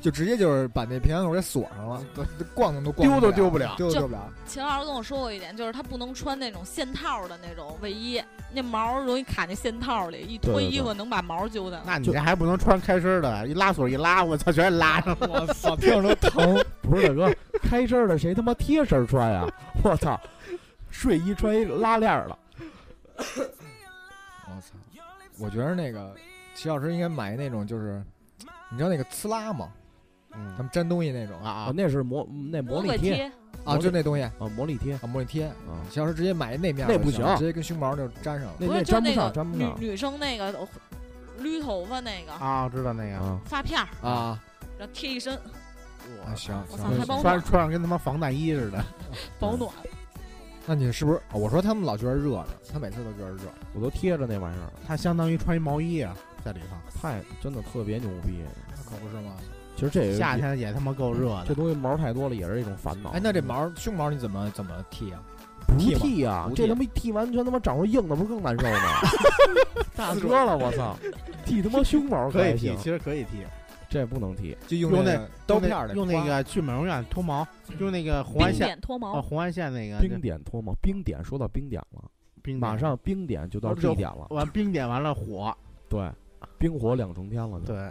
就直接就是把那平安扣给锁上了，逛都都逛丢都丢不了丢都丢不了。秦老师跟我说过一点，就是他不能穿那种线套的那种卫衣，那毛容易卡那线套里，一脱对对衣服能把毛揪的。那你这还不能穿开身的，一拉锁一拉，我操，全拉上了。我操，听着都疼。(laughs) 不是大哥，开身的谁他妈贴身穿呀？我操，睡衣穿一拉链儿的，我操！我觉得那个齐老师应该买那种，就是你知道那个呲拉吗？他嗯们粘东西那种啊那是魔那魔力贴，啊，就那东西啊，啊，魔力贴啊魔力贴。啊，小时候直接买那面儿那不行直接跟胸毛就粘上了。不那那粘不上，是就那个女粘不上女生那个呃捋头发那个啊，知道那个，啊。发片儿，啊，然后贴一身啊行穿穿上跟他妈防弹衣似的。(laughs) 保暖。那你是不是？我说他们老觉得热呢，他每次都觉得热。我都贴着那玩意儿，他相当于穿一毛衣啊，在里头。太真的特别牛逼。可不是吗？其实这个夏天也他妈够热的。这东西毛太多了也是一种烦恼。哎，那这毛胸毛你怎么怎么剃啊？不剃吗剃呀不，剃这他妈一剃完全他妈长出硬的，不是更难受吗？(laughs) 大哥了，我操！(laughs) 剃他妈胸毛可以剃，其，实可以剃，这不能剃。就用用那那个刀片儿的用那个去美容院脱毛，用那个红外线点脱毛哦，，红外线那个冰点脱毛，冰点说到冰点了，冰马上冰点就到哦就 T 点了，完冰点完了火，对，冰火两重天了就。对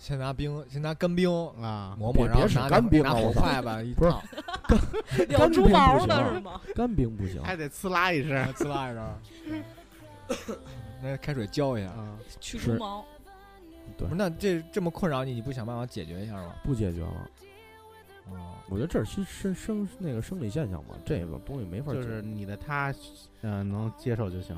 先拿冰，先拿干冰啊，磨磨，然后拿干冰啊我操火筷子 (laughs) 一烫，(laughs) 有干冰不猪毛行的是吗？干冰不行，还得呲啦一声呲啦一声，(laughs) 那开水浇一下。啊。去是猪毛，对不是，那这这么困扰你，你不想办法解决一下吗？不解决了。哦，我觉得这是生生那个生理现象嘛，这个东西没法解决。就是你的他，嗯，能接受就行。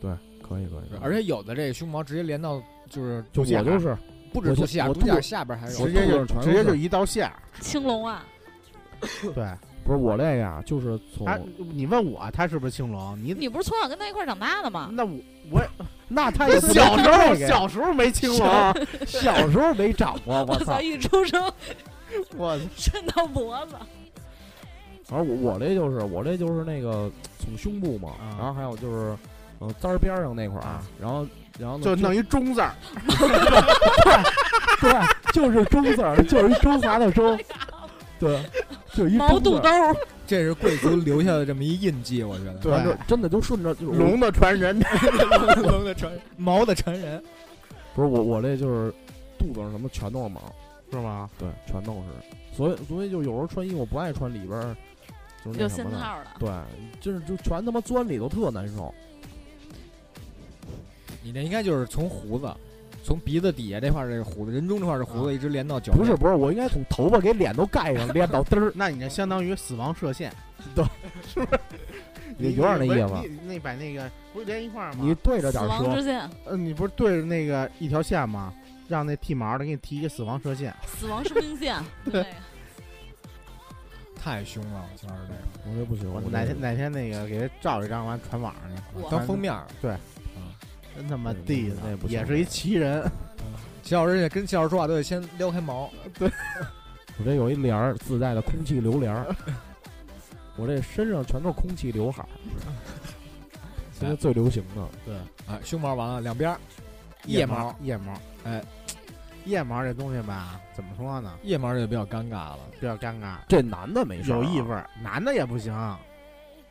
对，可以可以。而且有的这个胸毛直接连到就是就我就是不止肚脐眼，我肚脐眼肚下边还有直接就肚子上全都直接就是一道线。青龙啊，对，不是我这个呀，就是从他你问我他是不是青龙？你你不是从小跟他一块儿长大的吗？那我我 (laughs) 那他也不能小时候小时候没青龙，小时候没长过，我操！！一出生我 (laughs) 伸到脖子，反正我我这就是我这就是那个从胸部嘛，啊然后还有就是嗯簪儿边儿上那块儿啊，然后然后呢就弄一中字儿，对，就是中字儿，就是一中华的中，对，就一毛中字儿肚兜儿，这是贵族留下的这么一印记，我觉得。对反正真的就顺着就是龙的传人。龙的传毛的传人，(laughs) 不是我我这就是肚子上什么全都是毛，是吗？对，全都是，所以所以就有时候穿衣服不爱穿里边儿就是有那什么的。对，就是就全他妈钻里头特难受。你那应该就是从胡子，从鼻子底下这块儿这个胡子，人中这块儿是胡子，一直连到脚。不是，不是，我应该从头发给脸都盖上，连到 (laughs) 嘚儿，那你这相当于死亡射线，(laughs) 对，是不是？也 (laughs) 有点那意思。你那把那个不是连一块儿吗？你对着死点说，亡之线，呃，你不是对着那个一条线吗？让那剃毛的给你剃一个死亡射线。死亡生命线，对，太凶了，我觉得这个我这不行，我我这哪天哪天那个给他照一张，完传网上去，当封面儿。真他妈那地那那不也是一奇人。齐老师也跟齐老师说话都得先撩开毛，(laughs) 对我这有一帘儿自带的空气流帘儿，我这身上全都是空气刘海儿，现在最流行的。对，哎，胸毛完了，两边儿腋腋毛，腋毛，哎，腋毛这东西吧，怎么说呢？腋毛就比较尴尬了。比较尴尬，这男的没事儿啊，有异味儿，男的也不行，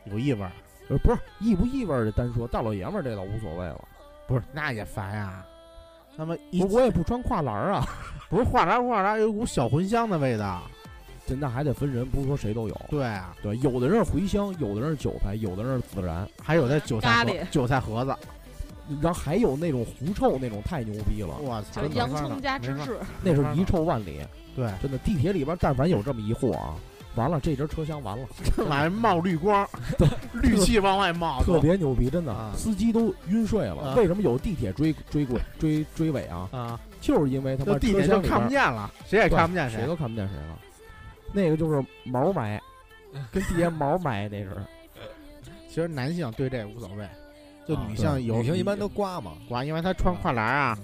有异味儿，呃，不是异不异味儿的单说，大老爷们儿这倒无所谓了。不是那也烦呀。那么一我我也不穿跨栏儿啊，(laughs) 不是跨栏跨栏有股小茴香的味道。这那还得分人，不是说谁都有。对啊，对，有的人是茴香，有的人是韭菜，有的人是孜然，还有那韭菜盒咖喱。韭菜盒子，然后还有那种狐臭那种，太牛逼了，我操就，洋葱加芝士，那是遗臭万里。对，真的，地铁里边但凡有这么一货啊，完了这节车厢完了，这玩意冒绿光，绿气往外冒，特别牛逼，真的，啊司机都晕睡了。啊为什么有地铁追追轨追追尾啊？啊，就是因为他妈地铁就看不见了，谁也看不见谁谁都看不见谁了。那个就是毛埋，跟地下毛埋那是。(laughs) 其实男性对这无所谓，就啊女性有女性一般都刮嘛，刮，因为她穿跨栏啊、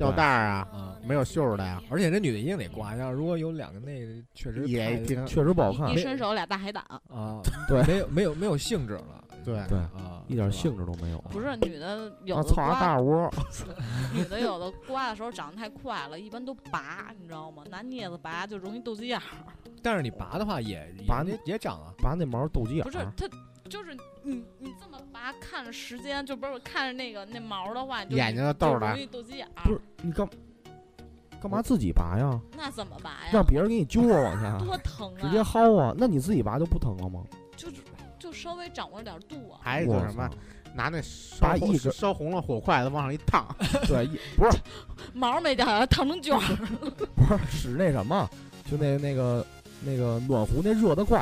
吊带儿啊，啊，没有袖儿的呀，而且这女的一定得刮，要如果有两个那个，确实也挺确实不好看一，伸手俩大海胆，啊，(laughs) 对没有没有没有兴致了 (laughs) 对。对，啊，一点兴致都没有。不是女的 (laughs) 有啊，的大，窝，女的有的刮的时候长得太快了，一般都拔，你知道吗？拿镊子拔就容易斗鸡眼儿。但是你拔的话也拔那也长啊，拔那毛斗鸡眼儿。不是它，就是你你这么拔，看着时间就不是看着那个那毛的话，你就眼睛就逗着就容易斗鸡眼儿。不是你干干嘛自己拔呀？那怎么拔呀？让别人给你揪着，往下 (laughs) 多疼啊！直接薅啊？那你自己拔就不疼了吗？就是就稍微掌握点度啊。还有一个什么操，拿那烧红拔一根烧红了火筷子往上一烫，(laughs) 对，一不是 (laughs) 毛没掉下来，烫成卷儿。不是使那什么，就那那个那个暖壶那热的快，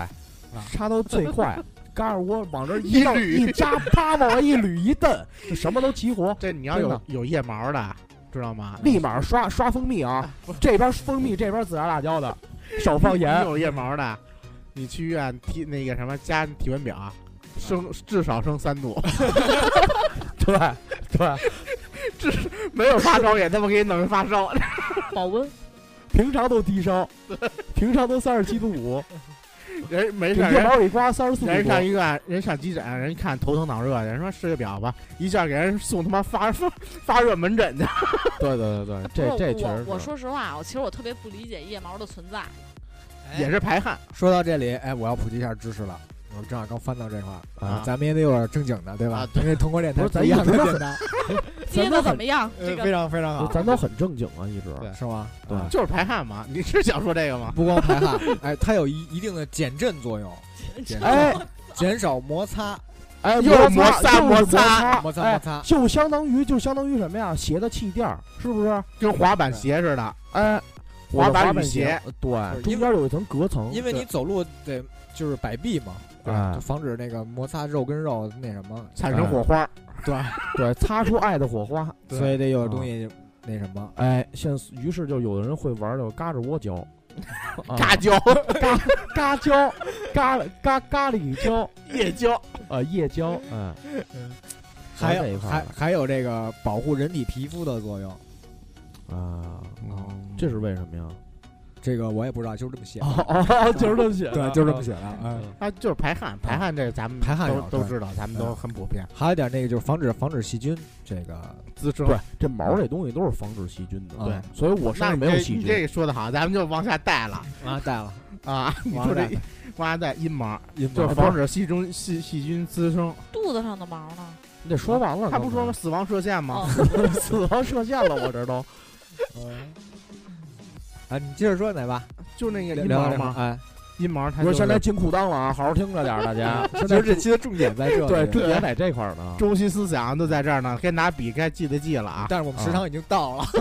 啊插到最快，嘎着窝往这儿一弄捋。一扎，啪往外一捋一蹬，就什么都齐活，(laughs) 这你要有有腋毛的，知道吗？立马刷刷蜂蜜啊！这边蜂蜜，这边孜然辣椒的，(laughs) 少放盐。有腋毛的，你去医院体那个什么加体温表，升至少升三度，(laughs) 对对，没有发烧也他妈给你弄成发烧。保温，平常都低烧，平常都三十七度五，(laughs) 人没事儿，人腋毛一刮三十四人上多。医院，人上急诊，人一看头疼脑热，人说试个表吧，一下给人送他妈发 (laughs) 发发热门诊去。(laughs) 对对对对，这这确实我说实话，我其实我特别不理解腋毛的存在。也是排汗，说到这里，哎，我要普及一下知识了。我正好刚翻到这块儿啊咱们也得有点正经的，对吧？因为通过电台不是咱一样都电台，(laughs) 接的怎么样？这个呃非常非常好，咱都很正经啊，一直。对是吗？对啊就是排汗嘛。(laughs) 你是想说这个吗？不光排汗，(laughs) 哎，它有一一定的减震作用，减哎减少摩擦，哎，又是摩擦摩擦摩擦摩擦。就相当于就相当于什么呀？鞋的气垫儿是不是？跟滑板鞋似的，哎，滑板鞋，对，中间有一层隔层，因为你走路得就是摆臂嘛，对防止那个摩擦肉跟肉那什么，产生火花。对 (laughs) 对擦出爱的火花。对所以得有东西那什么。哎，现于是就有的人会玩叫嘎吱窝胶，(laughs) 啊嘎胶、嘎胶、嘎嘎咖喱胶夜胶，呃，夜胶，嗯，还有还还有这个保护人体皮肤的作用，啊，这是为什么呀？这个我也不知道，就是这么写的。哦哦，就是这么写的，对，就是这么写的。嗯，它就是排汗，排汗这个咱们排汗都都知道，咱们都很普遍。还有一点那个就是防止防止细菌，这个滋生对，这毛这东西都是防止细菌的，对所以我身上没有细菌这这。个说的好，咱们就往下带了往 (laughs) 下带了，啊！你往下说这往下带阴毛，阴毛就是防止细菌细细菌滋生。肚子上的毛呢？你得说完了，他不说吗？死亡射线吗？哦，(laughs) 死亡射线了，我这都。(laughs) 啊，你接着说哪吧？就那个阴毛吗？哎，阴毛它不是就现在进裤裆了啊，好好听着点儿，大家。(laughs) 其实这期的重点在这里，对，重点在这块儿呢。中心思想都在这儿呢，该拿笔该记的记了啊。但是我们时长已经到了。(laughs)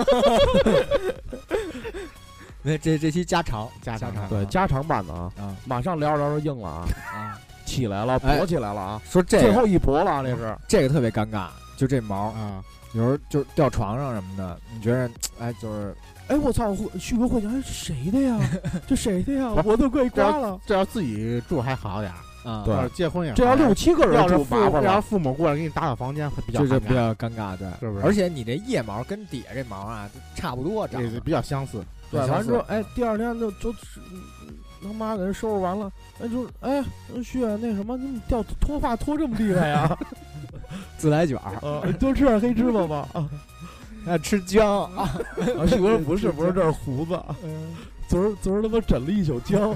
那这这期加长加长长对，加长版的啊，啊马上聊着聊着硬了啊，啊，起来了，哎勃起来了啊，说这个最后一勃了啊，这是。这个特别尴尬，就这毛，啊，有时候就掉床上什么的，你觉得哎就是哎，我操！旭哥会讲，哎，谁的呀？这谁的呀？我都快刮了。这要自己住还好点儿，啊，对要是结婚也这要六七个人要是父住麻烦了。要是父母过来给你打扫房间，会比较这就比尴尬较尴尬，对，是不是而且你这腋毛跟底下这毛啊，差不多长得，比较相似。对，完之后，哎，第二天就就他妈给人收拾完了，哎，就是哎，旭那什么，你掉脱发脱这么厉害呀？(laughs) 自来卷儿，啊，多吃点黑芝麻吧。啊，(laughs) 爱吃姜啊，旭哥说不是不是，这是胡子。昨儿昨儿他妈枕了一宿姜，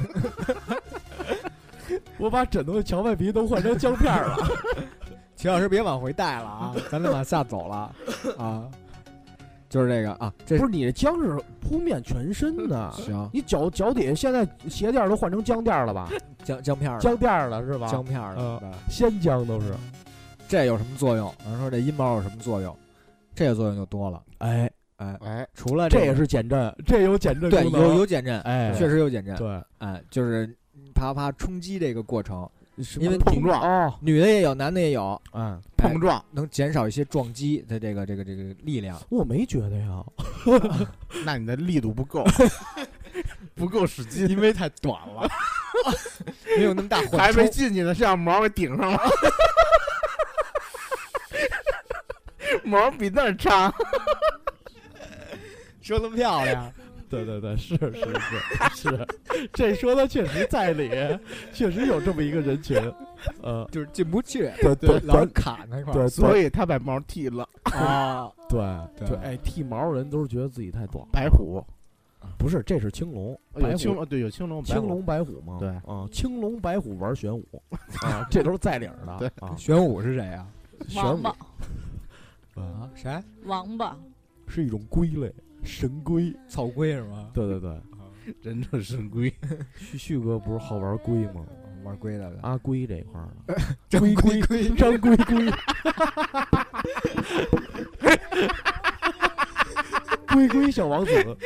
(laughs) 我把枕头的荞麦皮都换成姜片儿了。(laughs) 秦老师别往回带了啊，咱得往下走了啊，就是这个啊，这不是你这姜是铺面全身的，(laughs) 行你脚脚底下现在鞋垫儿都换成姜垫儿了吧？姜姜片儿，姜垫儿了是吧？姜片儿对鲜姜都是。这有什么作用？咱说这阴毛有什么作用？这个作用就多了，哎，哎，哎，除了个这也是减震，这有减震对有有减震，哎确实有减震，对，哎，就是啪啪冲击这个过程，因为碰撞哦，女的也有，男的也有，嗯，碰撞，能减少一些撞击的这个这个这个力量。我没觉得呀，(laughs) 那你的力度不够，(laughs) 不够使劲，因为太短了，(laughs) 没有那么大缓还没。进去呢，是让毛给顶上了。(laughs) 毛比那儿长，(laughs) 说的漂亮，对对对，是是是是，这说的确实在理，确实有这么一个人群，呃，就是进不去，对对老是卡那块儿。对，所以他把毛剃了。啊，对对对，哎，剃毛人都是觉得自己太短，白虎，不是，这是青龙，白虎青龙，对，有青龙，白虎青龙白虎吗？对啊，青龙白虎玩玄武 (laughs) 啊，这都是在理儿的，对啊，玄武是谁啊？玄武啊啊，谁？王八，是一种龟类，神龟，草龟是吗？对对对，忍者神龟，(laughs) 旭旭哥不是好玩龟吗？玩龟的，阿龟这一块儿的，(laughs) 张龟龟龟，张龟龟，(laughs) 龟龟小王子，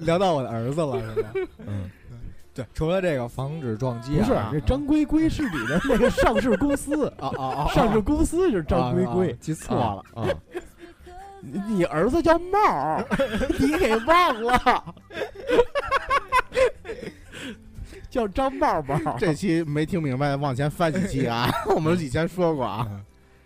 聊到我的儿子了是吧？嗯，对，除了这个防止撞击不是啊，这张龟龟是你的那个上市公司，(laughs) 啊啊啊，上市公司是张龟龟啊，记错了。啊。你你儿子叫帽儿，(laughs) 你给忘了，(laughs) 叫张帽帽。这期没听明白，往前翻几期啊？我们以前说过啊，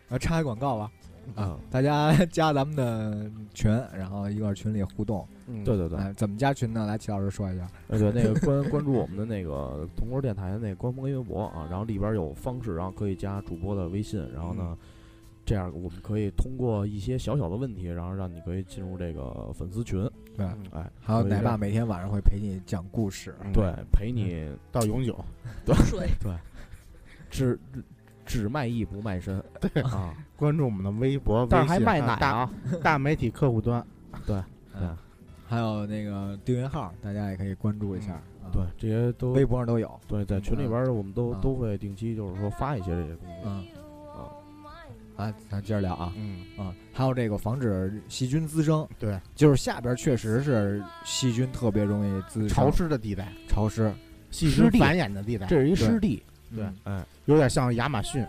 啊，插一广告吧，啊，大家 (laughs) 加咱们的群，然后一块儿群里互动。嗯对对对，哎，怎么加群呢？来，齐老师说一下。呃对，那个 (laughs) 关关注我们的那个铜锅电台的那个官方微博啊，然后里边有方式，然后可以加主播的微信，然后呢，这样我们可以通过一些小小的问题，然后让你可以进入这个粉丝群，对，哎，还有奶爸每天晚上会陪你讲故事。嗯对陪你到永久，对对 (laughs) 只只卖艺不卖身，对啊，(laughs) 关注我们的微博，但是还微信卖奶大啊，(laughs) 大媒体客户端，(laughs) 对对，还有那个订阅号，大家也可以关注一下。啊对，这些都微博上都有。对，在群里边儿我们都嗯都会定期就是说发一些这些东西，嗯啊，啊，咱接着聊啊嗯，啊，还有这个防止细菌滋生，对，就是下边确实是细菌特别容易滋生，潮湿的地带，潮湿。细菌湿地繁衍的地带，这是一湿地，对。嗯。哎，有点像亚马逊，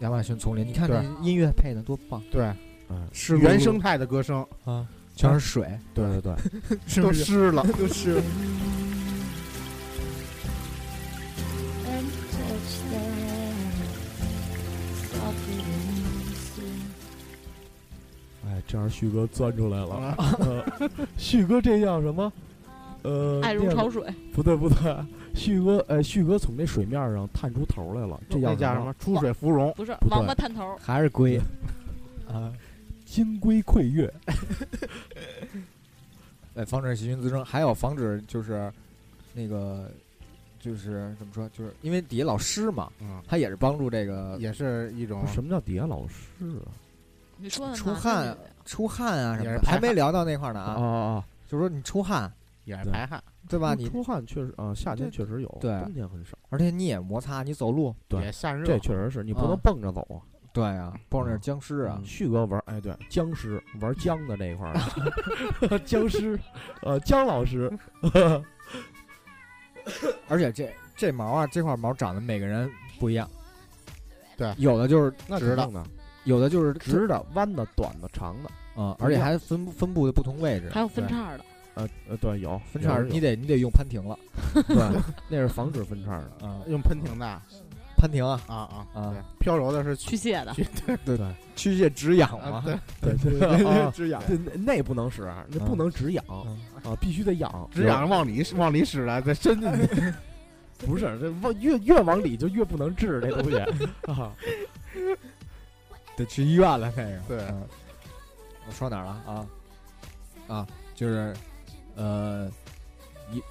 亚马逊丛林，你看对这音乐配的多棒，对，嗯，是原生态的歌声。啊，全是水，对对对，都 (laughs) 是不是？湿了，(laughs) 都是。and touch them softly releasing. 哎，这样旭哥钻出来了，(laughs) 呃旭哥这叫什么？呃，爱如那个潮水，不对不对，旭哥，呃，旭哥从那水面上探出头来了，这叫什那叫什么？？出水芙蓉，不是不对。王八探头，还是龟。(laughs) 啊，金龟溃月，对，(laughs) 防止细菌滋生，还有防止就是那个就是怎么说，就是因为底下老湿嘛，嗯，它也是帮助这个也是一种不是什么叫底下老湿啊？你说的出汗。出汗啊什么还没聊到那块儿呢啊。啊，啊啊！就是说你出汗，也是排汗，对吧？你出汗确实啊，夏天确实有，对冬天很少。而且你也摩擦，你走路，对也散热。这确实是你不啊能蹦着走啊。对啊，蹦着僵尸啊嗯，旭哥玩哎对僵尸玩僵的这一块儿 (laughs) 僵尸，呃姜老师，(laughs) 而且这这毛啊，这块毛长得每个人不一样。(laughs) 对有的就是那直的，的，有的就是直的、弯的、短的、长的，嗯，而且还分分布的不同位置。还有分对叉的，呃呃对有分叉，你得你得用攀停了 (laughs) 对，(laughs) 那是防止分叉的。啊，用喷停的啊攀停啊，啊啊飘柔的是驱蟹的，对 (laughs) 对驱蟹止痒啊嘛，对对对啊止痒。对，那那不能使，那不能止痒嗯啊，必须得痒，止痒往里往里使了，再伸进去。不是这往越越往里就越不能治这东西啊。得去医院了那个。对嗯我说哪儿了啊？啊，就是呃，一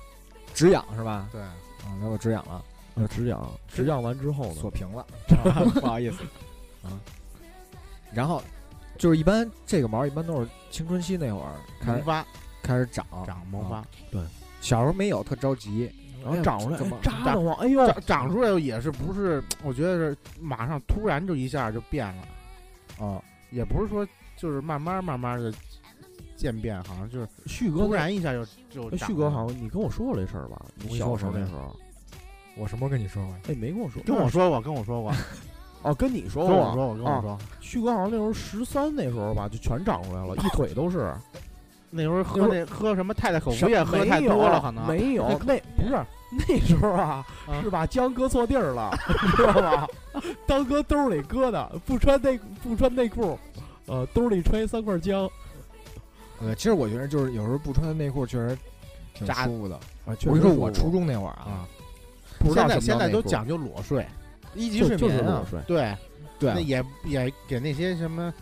止痒是吧？对，啊，给我止痒了，啊止痒，止痒完之后呢？锁？屏了，(laughs) 不好意思。啊。然后就是一般这个毛一般都是青春期那会儿开始萌发。开始长。长毛发。对，小时候没有，特着急，然后长出来，怎么哎扎得慌，哎呦，长长出来也是不是？我觉得是马上突然就一下就变了，啊？也不是说就是慢慢慢慢的渐变，好像就是旭哥，突然一下就就旭哥好像你跟我说过这事儿吧？你小时候那时候，我什么时候跟你说过？哎，没跟我说，跟我说过，跟我说过，哦，跟你说过，跟我说，我跟我说，旭哥好像那时候十三那时候吧，就全长出来了，一腿都是。那时候喝那喝什么太太口服液喝太多了，可能没有，那不是那时候啊，啊是把姜搁错地儿了，知道吧？当搁兜里搁的，不穿内不穿内裤，呃，兜里揣三块姜呃，其实我觉得就是有时候不穿内裤确实挺扎舒服的。啊。我跟你说，我初中那会儿啊，啊，不知道现在现在都讲究裸睡，一级睡眠啊裸，睡，对，对啊那也也给那些什么，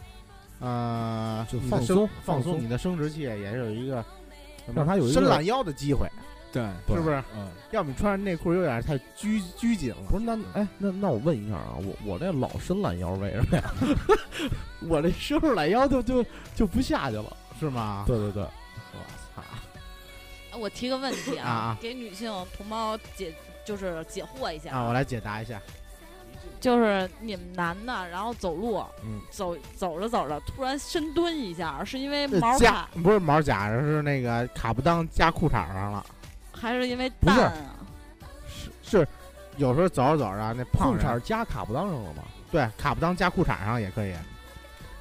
呃，就放松放放松你的生殖器也有一个让它有一个伸懒腰的机会，对，是不是？嗯，要么你穿上内裤有点太拘拘谨了。不是那哎那那我问一下啊，我我这老伸懒腰为什么呀？(laughs) 我这伸出懒腰就就就不下去了。是吗？对对对，我操！我提个问题啊啊给女性同胞解就是解惑一下啊，我来解答一下。就是你们男的，然后走路，嗯走走着走着突然深蹲一下，是因为这毛夹卡，不是毛夹着，是那个卡不当夹裤衩上了。还是因为不是蛋啊？是是，有时候走着走着，那裤衩夹卡不当上了吗？对卡不当夹裤衩上也可以。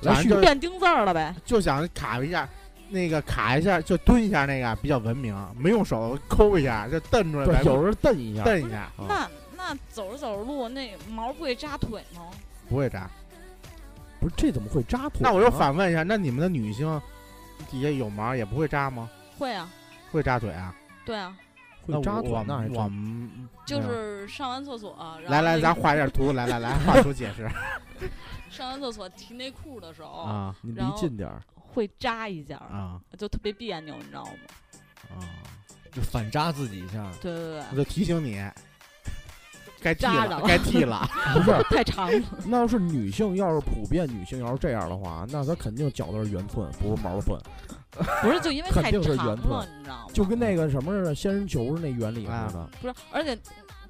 来就变丁字儿了呗？就想卡一下，那个卡一下就蹲一下，那个比较文明，没用手抠一下就蹬出来，有时候蹬一下，蹬一下，啊那那走着走着路，那毛不会扎腿吗？不会扎。不是这怎么会扎腿呢？那我又反问一下，那你们的女性底下有毛也不会扎吗？会啊，会扎腿啊？对啊，会扎腿我，那还我们就是上完厕所，然后来来，那咱画一下图，来来来，画图解释 (laughs) 上完厕所提内裤的时候，啊你离近点儿。会扎一下，啊就特别别扭，你知道吗？啊！就反扎自己一下。对对对我就提醒你，该剃了，扎了该剃了。(laughs) 不是，太长了。那要是女性，要是普遍女性要是这样的话，那她肯定脚都是圆寸，不是毛寸，不是，就因为 (laughs) 肯太长定是圆寸了，你知道吗？就跟那个什么似的，仙人球是那原理似的。不是，而且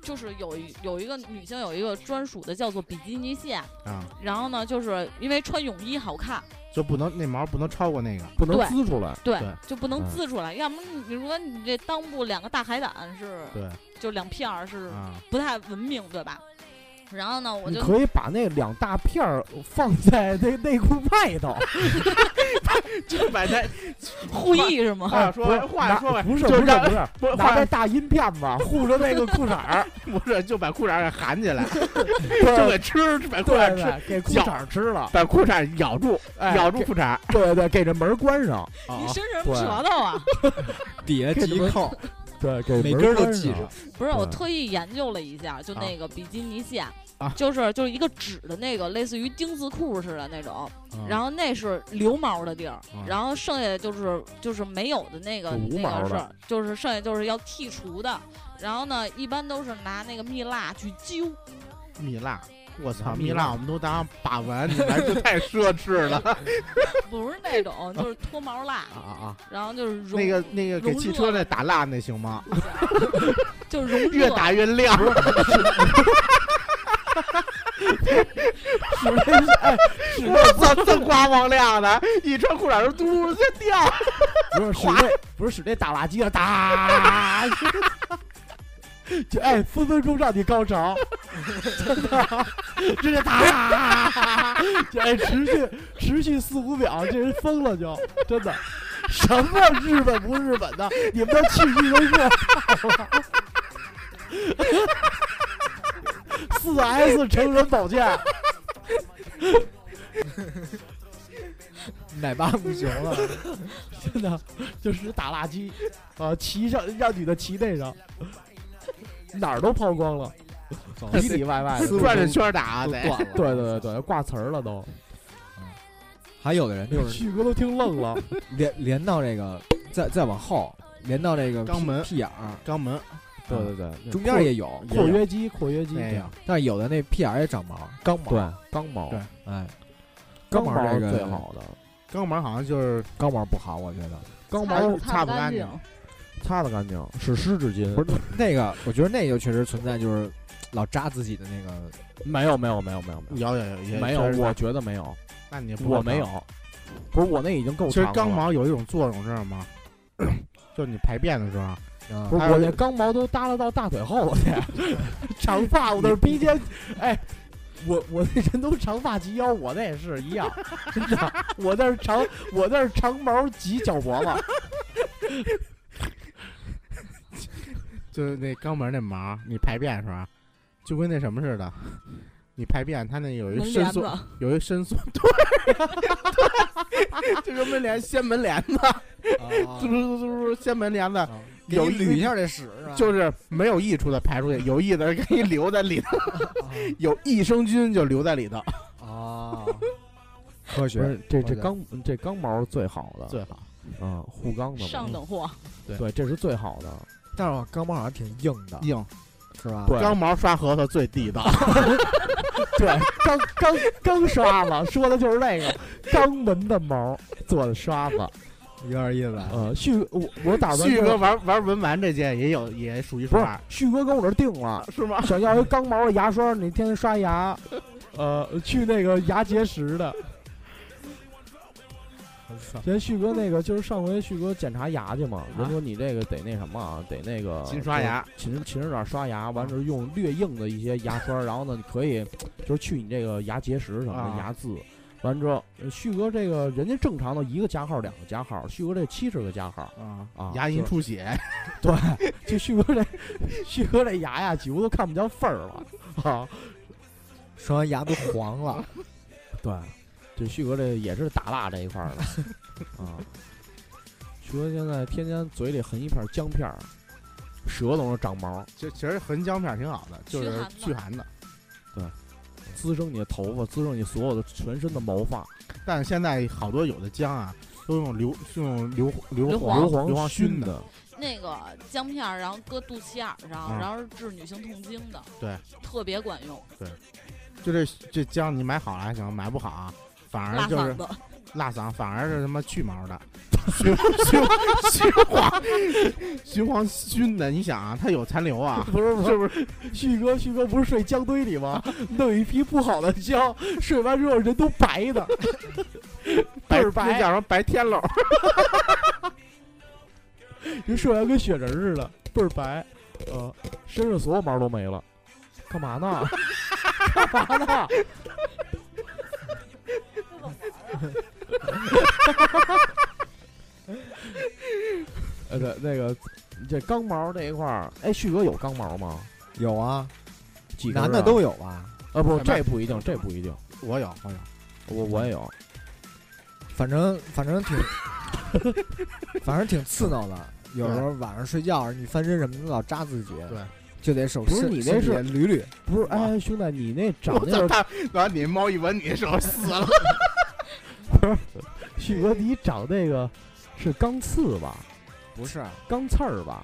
就是有一有一个女性有一个专属的叫做比基尼线，啊，然后呢，就是因为穿泳衣好看，就不能那毛不能超过那个。不能滋出来，对，对就不能嗯滋出来，要么你如果你这裆部两个大海胆是，对就两片儿是啊，不太文明，对吧？然后呢，我你就可以把那两大片儿放在那内裤外头，(laughs) (laughs) 就把他互译是吗？话说不是拿话说不是就让不是不是，不是拿那大银片子护着那个裤衩儿，(laughs) 不是就把裤衩给含起来，就对给吃，把裤对衩吃，给裤衩吃了，把裤衩咬住，咬住裤衩。对对，给这门关上，你伸什么舌头啊？(laughs) 底下系一扣，对，给每根儿都门关上系上。不是，我特意研究了一下，就啊那个比基尼线，啊就是就是一个纸的那个，类似于丁字裤似的那种，嗯然后那是留毛的地儿，啊然后剩下的就是就是没有的那个那个是就是剩下就是要剔除的，然后呢，一般都是拿那个蜜蜡去揪，蜜蜡我操，蜜蜡蜜蜡我们都当把玩，你们这太奢侈了 (laughs) 不是那种，就是脱毛蜡，啊啊！然后就是融那个那个给汽车那打蜡那行吗？(laughs) 就是融越打越亮。(laughs) 是那哎，是我操，锃光光亮的，一穿裤衩就嘟嘟就掉。不是使那不是使那打垃圾啊，打，(laughs) 就哎分分钟让你高潮，(laughs) 真的，直接打，(laughs) 就哎持续持续四五秒，这人疯了就真的。什么日本不日本的，你们都去一个热闹了。四 S 成人保健，(laughs) 奶爸不行了，真的就是打蜡机啊，骑上让女的骑那上，哪儿都抛光了，里里外外的。转着圈打得。都断了。对对对，挂词儿了都，还有的人就是旭哥都听愣了。连连到这个，再再往后连到这个屁肛门。屁眼儿，肛门对对对，中间也有，括约肌，括约肌这样，但是有的那屁眼儿也长毛，刚毛。对，刚毛，对哎，刚毛这个最好的，肛毛好像就是刚毛不好，我觉得。刚毛擦不擦不干净。擦的干净，是湿纸巾。不是那个，我觉得那个确实存在，就是老扎自己的那个。没有没有没有没有没有有有有没有，我觉得没有，那你我没有。不是我那已经够其实。肛毛有一种作用，知道吗？(coughs) 就是你排便的时候，啊不是我那钢毛都耷拉到大腿后去，(laughs) 长发我那是披肩，(laughs) 哎，我我那人都长发及腰，我那也是一样，真的，我那是长我那是长毛及脚脖子，(laughs) 就是那肛门那毛，你排便是吧？就跟那什么似的，你排便它那有一伸缩，有一伸缩，对，对就跟门帘掀门帘子，嘟嘟嘟嘟嘟掀门帘子，有有一捋一下这屎是吧？就是没有益处的排出去，有益的给你留在里头 (laughs) (laughs) 有益生菌就留在里头，啊，(laughs) 科学这这科学肛这钢毛是最好的，最好。嗯护肛的嘛上等货，对，这是最好的，但是我肛毛好像挺硬的，硬，是吧？对肛毛刷核桃最地道。对，刚刚刚刷子说的就是那个肛门的毛做的刷子，有点意思。呃，旭我我打算旭哥玩玩文玩这件也有，也数一数不是，旭哥跟我这定了，是吗？想要一钢毛的牙刷，你天天刷牙，(laughs) 呃，去那个牙结石的。前旭哥那个就是上回旭哥检查牙去嘛，人说你这个得那什么啊，得那个勤刷牙，勤勤着点刷牙，完之后用略硬的一些牙刷，然后呢，你可以就是去你这个牙结石什么啊的牙渍。完之后，呃旭哥这个人家正常的一个加号两个加号，旭哥这七十个加号，啊啊牙龈出血，(laughs) 对，就旭哥这 (laughs) 旭哥这牙呀，几乎都看不见缝儿了 (laughs) 啊。刷完牙都黄了，对，这旭哥这也是打蜡这一块儿的啊。旭哥现在天天嘴里含一片姜片儿，舌头上长毛，就其实横姜片挺好的，就是驱驱寒的。滋生你的头发，滋生你所有的全身的毛发。但是现在好多有的姜啊，都用硫是用硫硫硫磺磺硫磺熏的，那个姜片儿，然后搁肚脐眼儿上，啊。然后是治女性痛经的，对，特别管用，对。就这这姜你买好了还行，买不好啊，反辣而就是辣嗓，反而是他妈去毛的，循循循黄循黄熏的。你想啊，它有残留啊，不是不是是不是？旭哥，旭哥不是睡姜堆里吗？弄一批不好的姜，睡完之后人都白的，倍儿白那叫什么白天喽？(laughs) 人睡完跟雪人似的，倍儿白，呃，身上所有毛都没了，干嘛呢？(laughs) 干嘛呢？(laughs) (laughs) 呃，对，那个这刚毛这一块儿，哎，旭哥有刚毛吗？有啊，几根儿啊男的都有吧？啊，不，这不一定，这不一定，我有，我有。我我也有，反正反正挺，反正挺刺挠的。有时候晚上睡觉，你翻身什么的老扎自己，对，就得手不是伸你那是捋捋，不是？哎，兄弟，你那长我操，那个他完你猫一闻你手死了。(laughs) 旭哥，你长那个是钢刺吧？不是钢刺儿吧？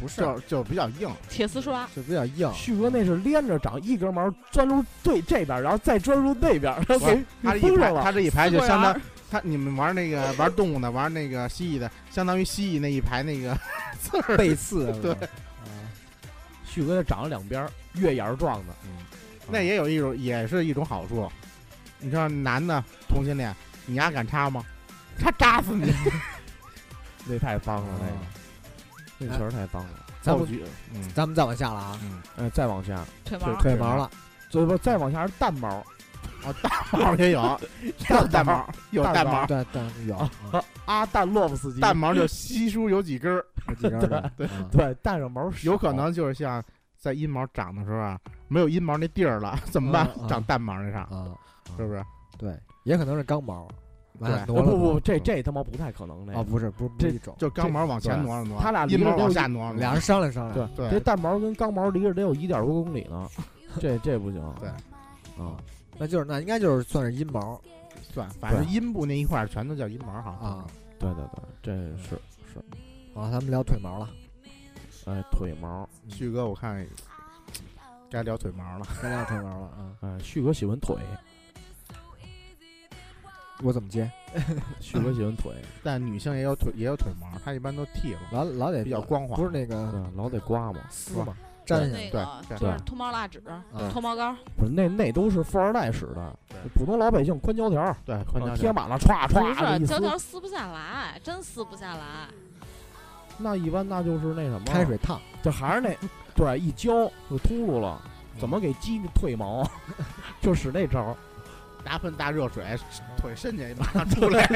不是，就就比较硬。铁丝刷，就比较硬。旭哥那是连着长，一根毛钻入对这边，然后再钻入那边，(laughs) 然后给他这一排，给封上了。他这一排就相当他你们玩那个玩动物的，玩那个蜥蜴的，相当于蜥蜴那一排那个 (laughs) 刺儿。背刺，对啊旭哥长了两边儿月牙儿状的，那也有一种，也是一种好处。你知道男的同性恋，你丫敢插吗？插扎死你！(laughs) 那太脏了，啊那个那确实太脏了。咱们造句，嗯咱们再往下了啊，嗯，哎，再往下，腿毛，腿毛了，最不再往下是蛋毛，哦，蛋毛也有，(laughs) 有蛋毛，有蛋毛，对蛋有啊 (laughs) 阿蛋洛夫斯基，蛋毛就稀疏有几根儿，有几根儿的对啊对蛋上毛少有可能就是像在阴毛长的时候啊，没有阴毛那地儿了，怎么办长蛋毛那上，啊，是不是？对，也可能是刚毛，对挪了挪呃不不，这这他妈不太可能，那啊不是不是这种，就刚毛往前挪了挪，他俩离阴毛往下挪了，俩人商量商量，对这蛋毛跟刚毛离着得有一点多公里呢，(laughs) 这这不行。对啊，那就是那应该就是算是阴毛算，反正阴部那一块儿全都叫阴毛哈。啊。对对对，这是是，好，咱们聊腿毛了，哎，腿毛，旭哥，我看该聊腿毛了。该聊腿毛了啊。哎，旭哥喜欢腿，我怎么接？(laughs) 旭哥喜欢腿，但女性也有腿也有腿毛，她一般都剃了，老老得比较光滑。不是那个对，老得刮嘛。撕嘛，粘下对对就是脱毛蜡纸、啊脱毛膏，不是那那都是富二代使的对，普通老百姓宽胶条，对，宽啊胶条。贴满了，歘不歘的一是胶条撕。撕不下来，真撕不下来。那一般那就是那什么，开水烫，就还是那，(laughs) 对，一浇就秃噜了。怎么给鸡退毛？(laughs) 就使那招儿，拿盆大热水，腿伸进去马上出来，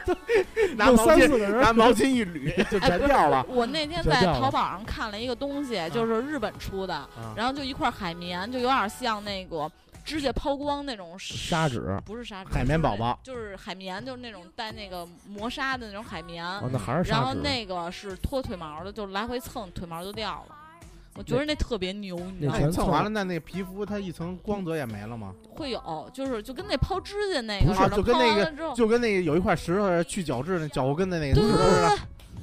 (laughs) 拿毛巾拿毛巾一捋，就全掉了。(laughs) 我那天在淘宝上看了一个东西，就是日本出的，啊然后就一块海绵，就有点像那个指甲抛光那种砂纸，不是砂纸，海绵宝宝就是海绵，就是那种带那个磨砂的那种海绵。哦，那还是然后。那个是脱腿毛的，就来回蹭，腿毛就掉了。我觉得那特别牛，你知道那吗？你蹭完了，那那皮肤它一层光泽也没了吗？会有，就是就跟那抛指甲那个不是似的，就跟那个了之后，就跟那个有一块石头去角质那脚后跟的那个对对似的。对对，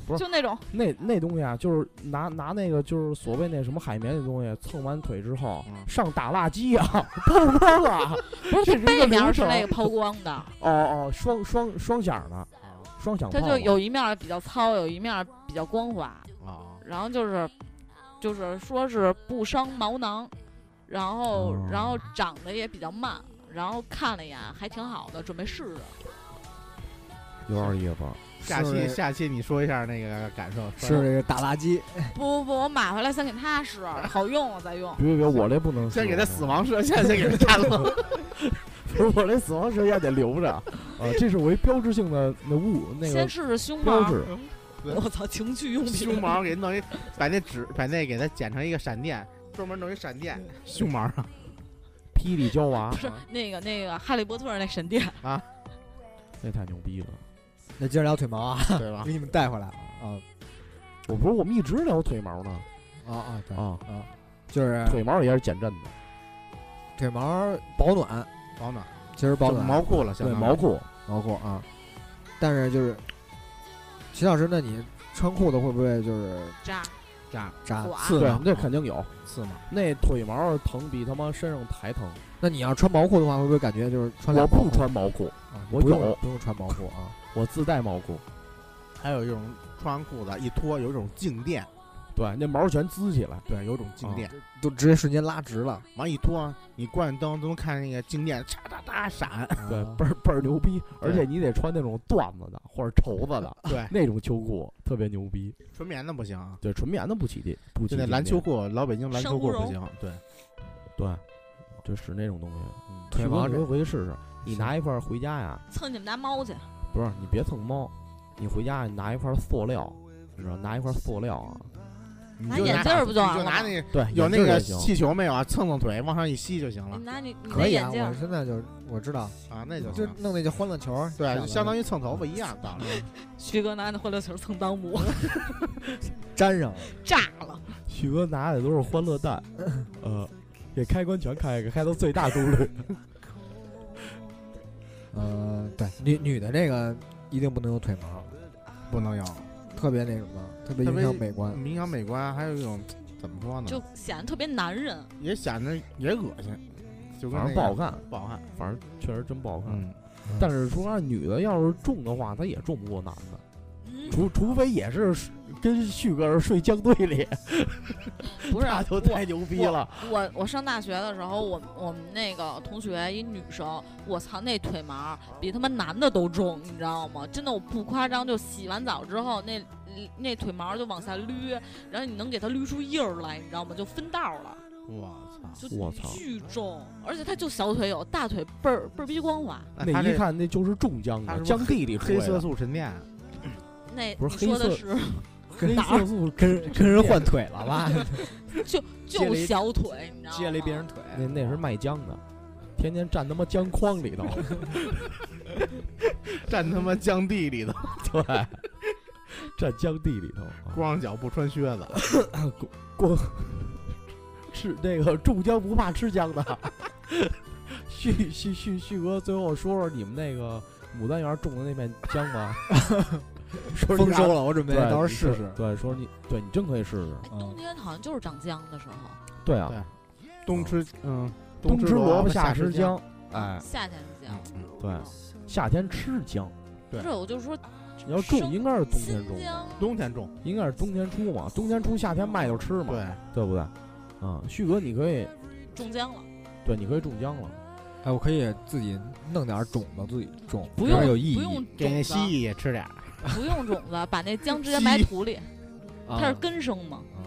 不是就那种那那东西啊，就是拿拿那个就是所谓那什么海绵那东西蹭完腿之后，嗯上打蜡机啊，曝光啊，不是这是一背个流程面是那个抛光的，哦哦，双双双响的，双响炮嘛。它就有一面儿比较糙，有一面儿比较光滑，啊，然后就是就是说是不伤毛囊，然后、哦然后长得也比较慢，然后看了一眼还挺好的，准备试试。有点意思。下期下期你说一下那个感受。是这个打垃圾，不 (laughs) 不不，我买回来先给他试，好用我再用。别别别，我这不能先给他死亡，射线，先给他看了。(laughs) 不是我这死亡射线得留着啊，这是我一标志性的那物那个先个试试胸毛，标志。(laughs) 我操，情趣用品。胸毛给弄一，把那纸把那给它剪成一个闪电，专门弄一闪电胸毛啊。霹雳娇娃不，是那个那个哈利波特那闪电 (laughs) 啊，那太牛逼了。那接着聊腿毛啊，对吧 (laughs) 给？你们带回来啊我不是我们一直聊腿毛呢啊啊对啊，啊，就是腿毛也是减震的，腿毛保暖，保暖，其实保暖毛裤了，相当于对毛裤。毛裤啊，但是就是齐老师，那你穿裤子会不会就是扎扎刮扎刺对挠，？那肯定有。刺嘛。那腿毛疼比他妈身上还疼。那你要穿毛裤的话，会不会感觉就是穿我不两毛裤穿毛裤，啊？我不用有不用穿毛裤啊？我自带毛裤。还有一种穿完裤子一脱，有一种静电，对，那毛全滋起来。对，有种静电。都直接瞬间拉直了，完一拖，你关上灯都能看那个静电嚓嚓嚓闪。(laughs) 对，啊倍儿倍儿牛逼，而且你得穿那种缎子的或者绸子的 (laughs) 对，那种秋裤，特别牛逼。纯棉的不行啊，对，纯棉的不起劲，不起就那劲篮球裤，老北京篮球裤不行。对，对，就使那种东西。嗯腿毛，腿毛这你回去试试。你拿一块儿回家呀，蹭你们家猫去，不是你别蹭猫，你回家你拿一块塑料，你知道拿一块塑料啊，拿你就眼镜儿不就你完了吗就拿那对，有那个气球没有啊？蹭蹭腿，往上一吸就行了你拿你你那可以啊！眼镜儿我，现在就我知道，啊，那就就行。弄那叫欢乐球，对，就相当于于蹭头发一样道理。徐哥拿那欢乐球蹭裆部，(laughs) 粘上了。炸了。许哥拿的都是欢乐蛋，(laughs) 呃，给开关全开开，开到最大功率。(laughs) 呃，对，女女的这个一定不能有腿毛，不能有，特别那什么，特别影响美观。影响美观，还有一种 (tsk) 怎么说呢？就显得特别男人。也显得也恶心，就跟反正不好看，不好看。反正确实真不好看。嗯，但是说啊，女的要是重的话，她也重不过男的，嗯，除除非也是跟旭哥是睡江队里，(laughs) 不是那就太牛逼了。我我上大学的时候，我我们那个同学一女生，我操，那腿毛比他妈男的都重，你知道吗？真的我不夸张，就洗完澡之后，那那腿毛就往下捋，然后你能给它捋出印儿来，你知道吗？就分道儿了，我操！就我操巨重，而且他就小腿有，大腿倍儿倍儿逼光滑。那一看那就是重江的，他是不是江地里出黑色。素沉淀，那不是你说的黑是黑哪儿色素跟跟人换腿了吧？(laughs) 就就小腿，你知道吗？接了一别人腿，那那是卖姜的，天天站他妈姜筐里头。(laughs) 站他妈姜 (laughs) 地里头，对，站姜地里头啊，光着脚不穿靴子。(coughs) 光吃那个种姜不怕吃姜的。旭旭旭旭哥，最后说说你们那个牡丹园种的那片姜吧。(laughs) 说丰收了，我准备对，到时候试试。对，说你对你真可以试试。嗯冬天好像就是长姜的时候，对啊，冬吃嗯，冬吃萝卜，夏夏吃姜姜。。哎，夏天是姜。嗯对，夏天吃姜。对不是，我就说你要种生应该是冬天种，疆冬天种，应该是冬天出嘛，冬天出夏天卖就吃嘛，对，对不对？啊，旭哥，你可以，种姜了，对，你可以种姜了。哎，我可以自己弄点种子自己种，不用有意义。不用给那蜥蜴也吃点儿。不用种子，把那 (laughs) 姜直接埋土里，啊它是根生嘛。啊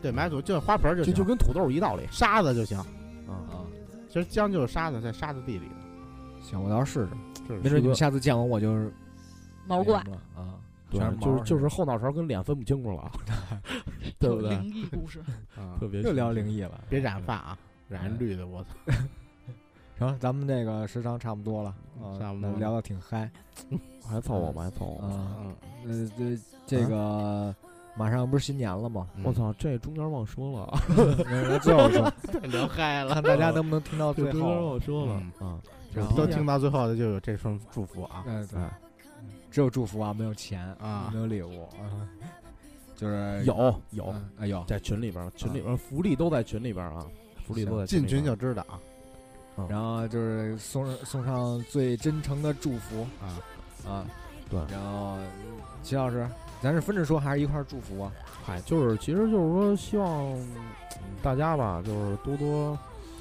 对，埋土就是花盆儿就就就跟土豆一道理沙子就行。啊。啊，其实姜就是沙子，在沙子地里的，行，我到时候试试。没准你们下次见我，我就是毛怪啊，就是就是后脑勺跟脸分不清楚了 (laughs) (laughs) 对不对？灵异故事，啊特别又聊灵异了。别染发啊，染绿的我操。行，咱们这个时长差不多了，啊差不多聊的挺嗨。(laughs) 还凑合吧，还凑合嗯，呃，这这个马上不是新年了吗？嗯我操，这中间忘说了，(laughs) 那最后说，(laughs) 聊嗨了，看大家能不能听到最后中间后。忘说了嗯啊。然后都听到最后的就有这份祝福啊。对对，只有祝福啊，没有钱啊没有礼物啊，就是有有嗯哎有，在群里边儿，群里边儿福利都在群里边儿啊，福利都在进群就知道啊然后就是送送上最真诚的祝福。啊，啊，对。然后齐老师，咱是分着说还是一块儿祝福啊？嗨，就是其实就是说，希望大家吧，就是多多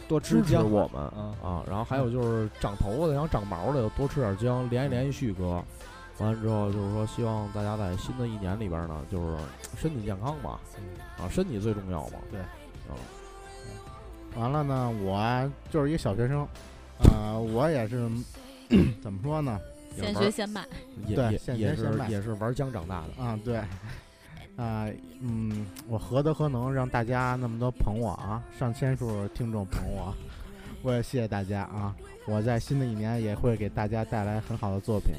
多支持姜。我们啊啊。然后还有就是长头发的、想长毛的，多吃点姜，联系联系旭哥。完了之后就是说，希望大家在新的一年里边呢，就是身体健康吧，啊，身体最重要嘛。对。啊，完了呢，我就是一个小学生，呃，我也是 (clears throat) 怎么说呢？现学现卖，也对也也现学现卖是也是玩姜长大的。啊，对，啊，嗯，我何德何能让大家那么多捧我啊？上千数听众捧我，我也谢谢大家啊！我在新的一年也会给大家带来很好的作品，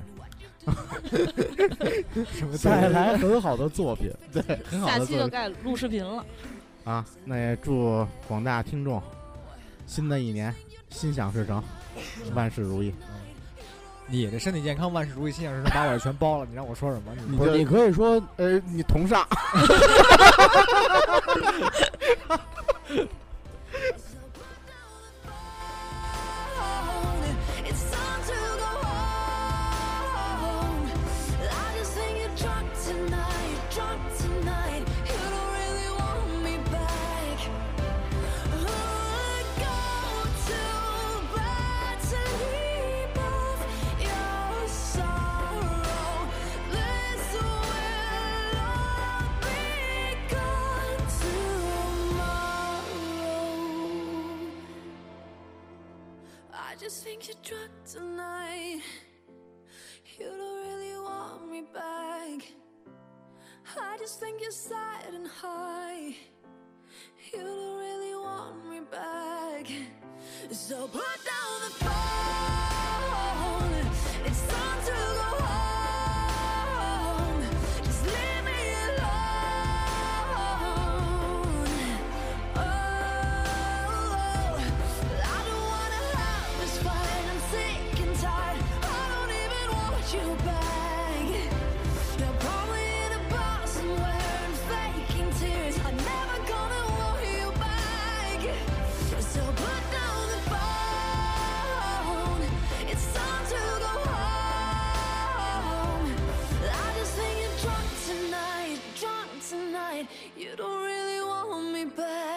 (laughs) 什么带来很好的作品，对，很好的作品下期就该录视频了。啊！那也祝广大听众新的一年心想事成，万事如意。你这身体健康，万事如意，心想事成，把我的全包了。你让我说什么？你不是，你可以说呃，你同上，(laughs) just drunk tonight. You don't really want me back. I just think you're sad and high. You don't really want me back. So put down the phone. It's time to go home. But.